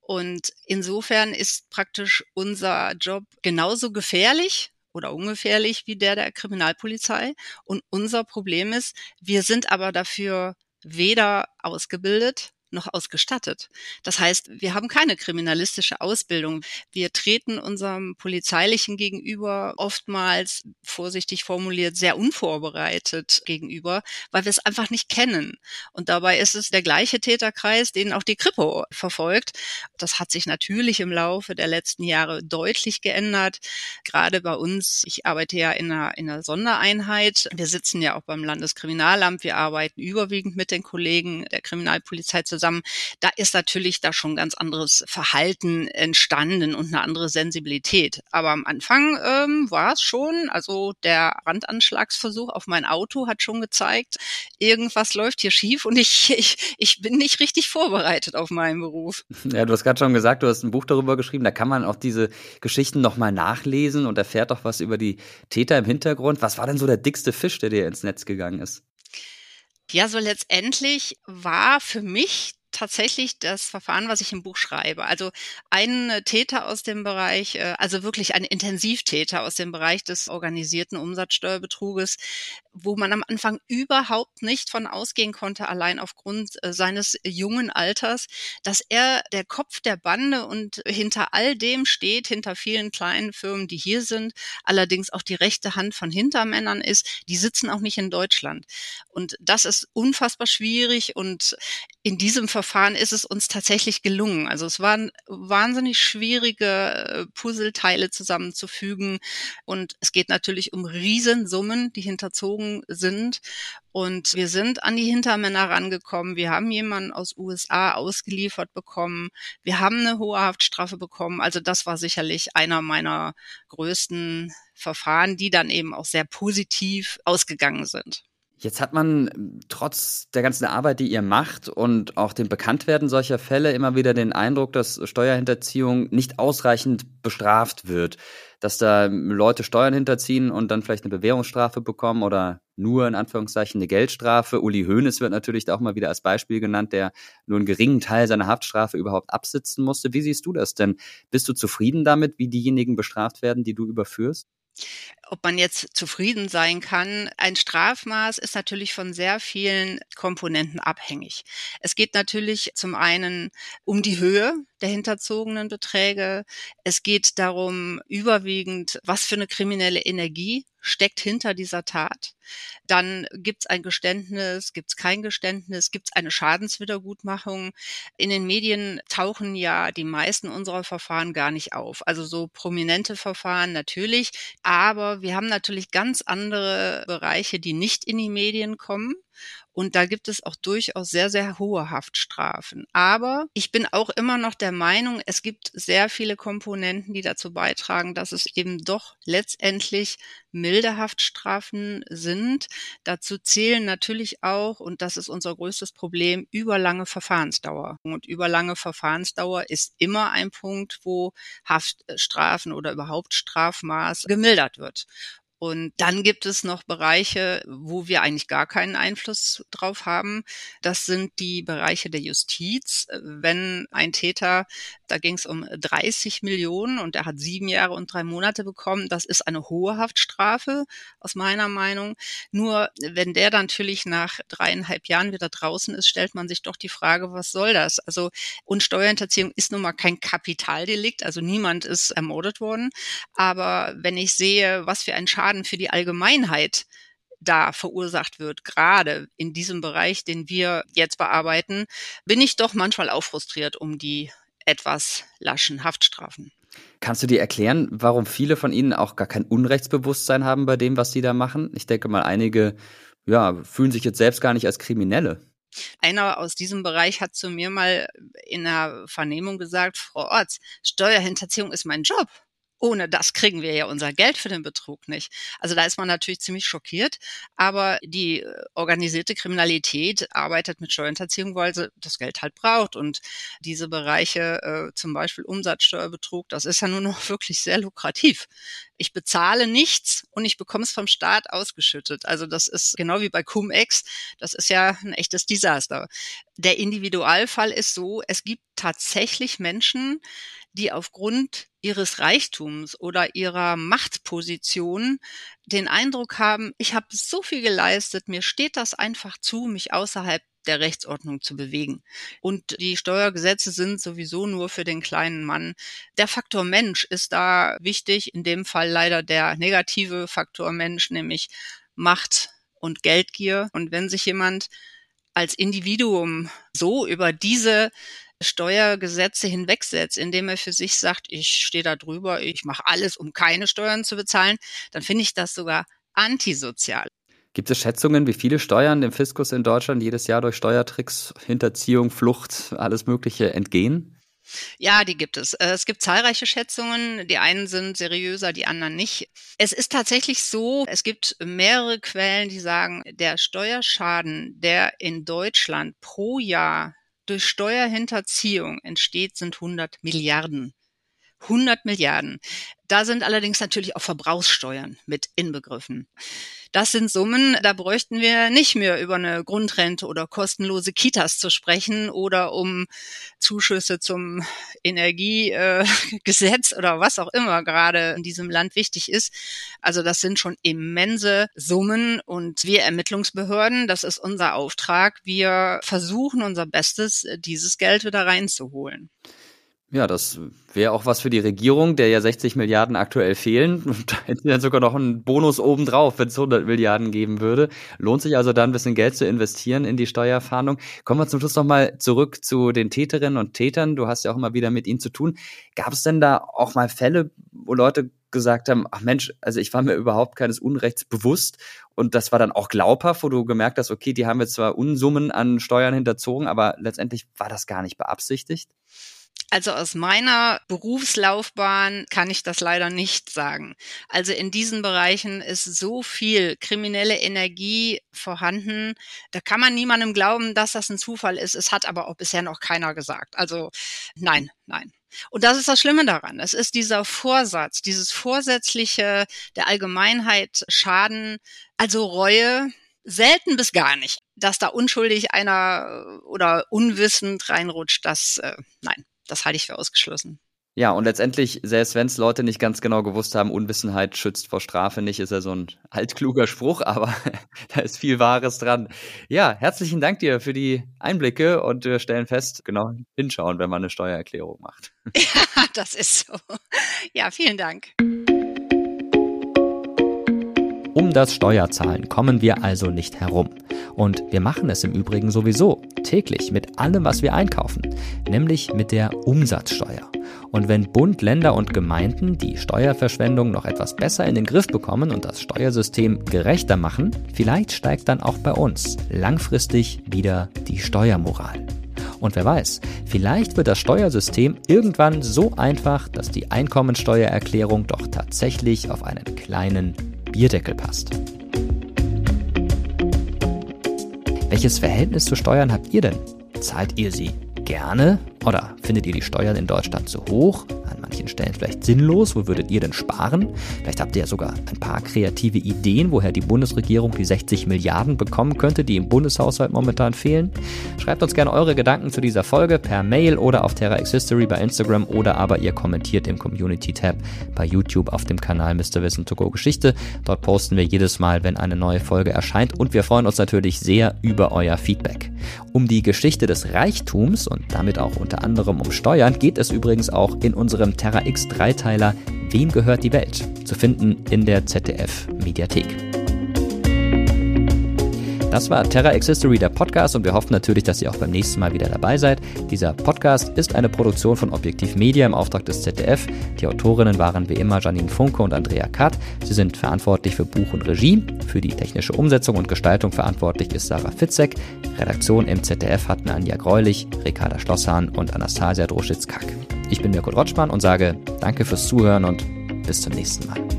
Und insofern ist praktisch unser Job genauso gefährlich oder ungefährlich wie der der Kriminalpolizei. Und unser Problem ist, wir sind aber dafür weder ausgebildet noch ausgestattet. Das heißt, wir haben keine kriminalistische Ausbildung. Wir treten unserem polizeilichen Gegenüber oftmals, vorsichtig formuliert, sehr unvorbereitet gegenüber, weil wir es einfach nicht kennen. Und dabei ist es der gleiche Täterkreis, den auch die Kripo verfolgt. Das hat sich natürlich im Laufe der letzten Jahre deutlich geändert. Gerade bei uns, ich arbeite ja in einer, in einer Sondereinheit. Wir sitzen ja auch beim Landeskriminalamt. Wir arbeiten überwiegend mit den Kollegen der Kriminalpolizei zusammen zusammen, da ist natürlich da schon ganz anderes Verhalten entstanden und eine andere Sensibilität. Aber am Anfang ähm, war es schon, also der Randanschlagsversuch auf mein Auto hat schon gezeigt, irgendwas läuft hier schief und ich, <laughs> ich, ich bin nicht richtig vorbereitet auf meinen Beruf. Ja, du hast gerade schon gesagt, du hast ein Buch darüber geschrieben, da kann man auch diese Geschichten nochmal nachlesen und erfährt auch was über die Täter im Hintergrund. Was war denn so der dickste Fisch, der dir ins Netz gegangen ist? Ja, so letztendlich war für mich tatsächlich das Verfahren, was ich im Buch schreibe. Also ein Täter aus dem Bereich, äh, also wirklich ein Intensivtäter aus dem Bereich des organisierten Umsatzsteuerbetruges, wo man am Anfang überhaupt nicht von ausgehen konnte, allein aufgrund äh, seines jungen Alters, dass er der Kopf der Bande und hinter all dem steht, hinter vielen kleinen Firmen, die hier sind, allerdings auch die rechte Hand von Hintermännern ist, die sitzen auch nicht in Deutschland. Und das ist unfassbar schwierig und in diesem Verfahren ist es uns tatsächlich gelungen. Also es waren wahnsinnig schwierige äh, Puzzleteile zusammenzufügen und es geht natürlich um Riesensummen, die hinterzogen sind. Und wir sind an die Hintermänner rangekommen. Wir haben jemanden aus USA ausgeliefert bekommen. Wir haben eine hohe Haftstrafe bekommen. Also das war sicherlich einer meiner größten Verfahren, die dann eben auch sehr positiv ausgegangen sind. Jetzt hat man ähm, trotz der ganzen Arbeit, die ihr macht und auch dem Bekanntwerden solcher Fälle immer wieder den Eindruck, dass Steuerhinterziehung nicht ausreichend bestraft wird. Dass da Leute Steuern hinterziehen und dann vielleicht eine Bewährungsstrafe bekommen oder nur in Anführungszeichen eine Geldstrafe. Uli Hoeneß wird natürlich da auch mal wieder als Beispiel genannt, der nur einen geringen Teil seiner Haftstrafe überhaupt absitzen musste. Wie siehst du das denn? Bist du zufrieden damit, wie diejenigen bestraft werden, die du überführst? ob man jetzt zufrieden sein kann. Ein Strafmaß ist natürlich von sehr vielen Komponenten abhängig. Es geht natürlich zum einen um die Höhe der hinterzogenen Beträge. Es geht darum überwiegend, was für eine kriminelle Energie steckt hinter dieser Tat. Dann gibt es ein Geständnis, gibt es kein Geständnis, gibt es eine Schadenswiedergutmachung. In den Medien tauchen ja die meisten unserer Verfahren gar nicht auf. Also so prominente Verfahren natürlich, aber wir haben natürlich ganz andere Bereiche, die nicht in die Medien kommen. Und da gibt es auch durchaus sehr, sehr hohe Haftstrafen. Aber ich bin auch immer noch der Meinung, es gibt sehr viele Komponenten, die dazu beitragen, dass es eben doch letztendlich milde Haftstrafen sind. Dazu zählen natürlich auch, und das ist unser größtes Problem, überlange Verfahrensdauer. Und überlange Verfahrensdauer ist immer ein Punkt, wo Haftstrafen oder überhaupt Strafmaß gemildert wird. Und dann gibt es noch Bereiche, wo wir eigentlich gar keinen Einfluss drauf haben. Das sind die Bereiche der Justiz. Wenn ein Täter, da ging es um 30 Millionen und er hat sieben Jahre und drei Monate bekommen, das ist eine hohe Haftstrafe aus meiner Meinung. Nur wenn der dann natürlich nach dreieinhalb Jahren wieder draußen ist, stellt man sich doch die Frage, was soll das? Also und Steuerhinterziehung ist nun mal kein Kapitaldelikt, also niemand ist ermordet worden. Aber wenn ich sehe, was für ein Schaden Schaden für die Allgemeinheit da verursacht wird, gerade in diesem Bereich, den wir jetzt bearbeiten, bin ich doch manchmal auch frustriert um die etwas laschen Haftstrafen. Kannst du dir erklären, warum viele von Ihnen auch gar kein Unrechtsbewusstsein haben bei dem, was Sie da machen? Ich denke mal, einige ja, fühlen sich jetzt selbst gar nicht als Kriminelle. Einer aus diesem Bereich hat zu mir mal in einer Vernehmung gesagt, Frau Orts, Steuerhinterziehung ist mein Job ohne das kriegen wir ja unser Geld für den Betrug nicht. Also da ist man natürlich ziemlich schockiert. Aber die äh, organisierte Kriminalität arbeitet mit Steuerhinterziehung, weil sie das Geld halt braucht. Und diese Bereiche, äh, zum Beispiel Umsatzsteuerbetrug, das ist ja nur noch <laughs> wirklich sehr lukrativ. Ich bezahle nichts und ich bekomme es vom Staat ausgeschüttet. Also das ist genau wie bei Cum-Ex. Das ist ja ein echtes Desaster. Der Individualfall ist so, es gibt tatsächlich Menschen, die aufgrund ihres Reichtums oder ihrer Machtposition den Eindruck haben, ich habe so viel geleistet, mir steht das einfach zu, mich außerhalb der Rechtsordnung zu bewegen. Und die Steuergesetze sind sowieso nur für den kleinen Mann. Der Faktor Mensch ist da wichtig, in dem Fall leider der negative Faktor Mensch, nämlich Macht und Geldgier. Und wenn sich jemand als Individuum so über diese Steuergesetze hinwegsetzt, indem er für sich sagt, ich stehe da drüber, ich mache alles, um keine Steuern zu bezahlen, dann finde ich das sogar antisozial. Gibt es Schätzungen, wie viele Steuern dem Fiskus in Deutschland jedes Jahr durch Steuertricks, Hinterziehung, Flucht, alles Mögliche entgehen? Ja, die gibt es. Äh, es gibt zahlreiche Schätzungen. Die einen sind seriöser, die anderen nicht. Es ist tatsächlich so, es gibt mehrere Quellen, die sagen, der Steuerschaden, der in Deutschland pro Jahr durch Steuerhinterziehung entsteht, sind 100 Milliarden. 100 Milliarden. Da sind allerdings natürlich auch Verbrauchssteuern mit inbegriffen. Das sind Summen, da bräuchten wir nicht mehr über eine Grundrente oder kostenlose Kitas zu sprechen oder um Zuschüsse zum Energiegesetz oder was auch immer gerade in diesem Land wichtig ist. Also das sind schon immense Summen und wir Ermittlungsbehörden, das ist unser Auftrag. Wir versuchen unser Bestes, dieses Geld wieder reinzuholen. Ja, das wäre auch was für die Regierung, der ja 60 Milliarden aktuell fehlen. <laughs> Da hätten sie dann sogar noch einen Bonus obendrauf, wenn es 100 Milliarden geben würde. Lohnt sich also da ein bisschen Geld zu investieren in die Steuerfahndung. Kommen wir zum Schluss nochmal zurück zu den Täterinnen und Tätern. Du hast ja auch immer wieder mit ihnen zu tun. Gab es denn da auch mal Fälle, wo Leute gesagt haben, ach Mensch, also ich war mir überhaupt keines Unrechts bewusst und das war dann auch glaubhaft, wo du gemerkt hast, okay, die haben jetzt zwar Unsummen an Steuern hinterzogen, aber letztendlich war das gar nicht beabsichtigt? Also aus meiner Berufslaufbahn kann ich das leider nicht sagen. Also in diesen Bereichen ist so viel kriminelle Energie vorhanden. Da kann man niemandem glauben, dass das ein Zufall ist. Es hat aber auch bisher noch keiner gesagt. Also nein, nein. Und das ist das Schlimme daran. Es ist dieser Vorsatz, dieses vorsätzliche der Allgemeinheit Schaden, also Reue, selten bis gar nicht. Dass da unschuldig einer oder unwissend reinrutscht, das, äh, nein, das halte ich für ausgeschlossen. Ja, und letztendlich, selbst wenn es Leute nicht ganz genau gewusst haben, Unwissenheit schützt vor Strafe nicht, ist ja so ein altkluger Spruch, aber <laughs> da ist viel Wahres dran. Ja, herzlichen Dank dir für die Einblicke und wir stellen fest, genau hinschauen, wenn man eine Steuererklärung macht. <laughs> Ja, das ist so. Ja, vielen Dank. Um das Steuerzahlen kommen wir also nicht herum. Und wir machen es im Übrigen sowieso täglich mit allem, was wir einkaufen, nämlich mit der Umsatzsteuer. Und wenn Bund, Länder und Gemeinden die Steuerverschwendung noch etwas besser in den Griff bekommen und das Steuersystem gerechter machen, vielleicht steigt dann auch bei uns langfristig wieder die Steuermoral. Und wer weiß, vielleicht wird das Steuersystem irgendwann so einfach, dass die Einkommensteuererklärung doch tatsächlich auf einen kleinen Bierdeckel passt. Welches Verhältnis zu Steuern habt ihr denn? Zahlt ihr sie gerne oder findet ihr die Steuern in Deutschland zu hoch? An manchen Stellen vielleicht sinnlos. Wo würdet ihr denn sparen? Vielleicht habt ihr ja sogar ein paar kreative Ideen, woher die Bundesregierung die 60 Milliarden bekommen könnte, die im Bundeshaushalt momentan fehlen. Schreibt uns gerne eure Gedanken zu dieser Folge per Mail oder auf Terra X History bei Instagram oder aber ihr kommentiert im Community-Tab bei YouTube auf dem Kanal Mr. Wissen to Go Geschichte. Dort posten wir jedes Mal, wenn eine neue Folge erscheint und wir freuen uns natürlich sehr über euer Feedback. Um die Geschichte des Reichtums und damit auch unter anderem um Steuern geht es übrigens auch in unserem Terra X Dreiteiler Wem gehört die Welt? zu finden in der ZDF Mediathek. Das war Terra X History, der Podcast, und wir hoffen natürlich, dass ihr auch beim nächsten Mal wieder dabei seid. Dieser Podcast ist eine Produktion von Objektiv Media im Auftrag des ZDF. Die Autorinnen waren wie immer Janine Funke und Andrea Katt. Sie sind verantwortlich für Buch und Regie. Für die technische Umsetzung und Gestaltung verantwortlich ist Sarah Fitzek. Redaktion im ZDF hatten Anja Greulich, Ricarda Schlosshahn und Anastasia Droschitz-Kack. Ich bin Mirko Rotschmann und sage Danke fürs Zuhören und bis zum nächsten Mal.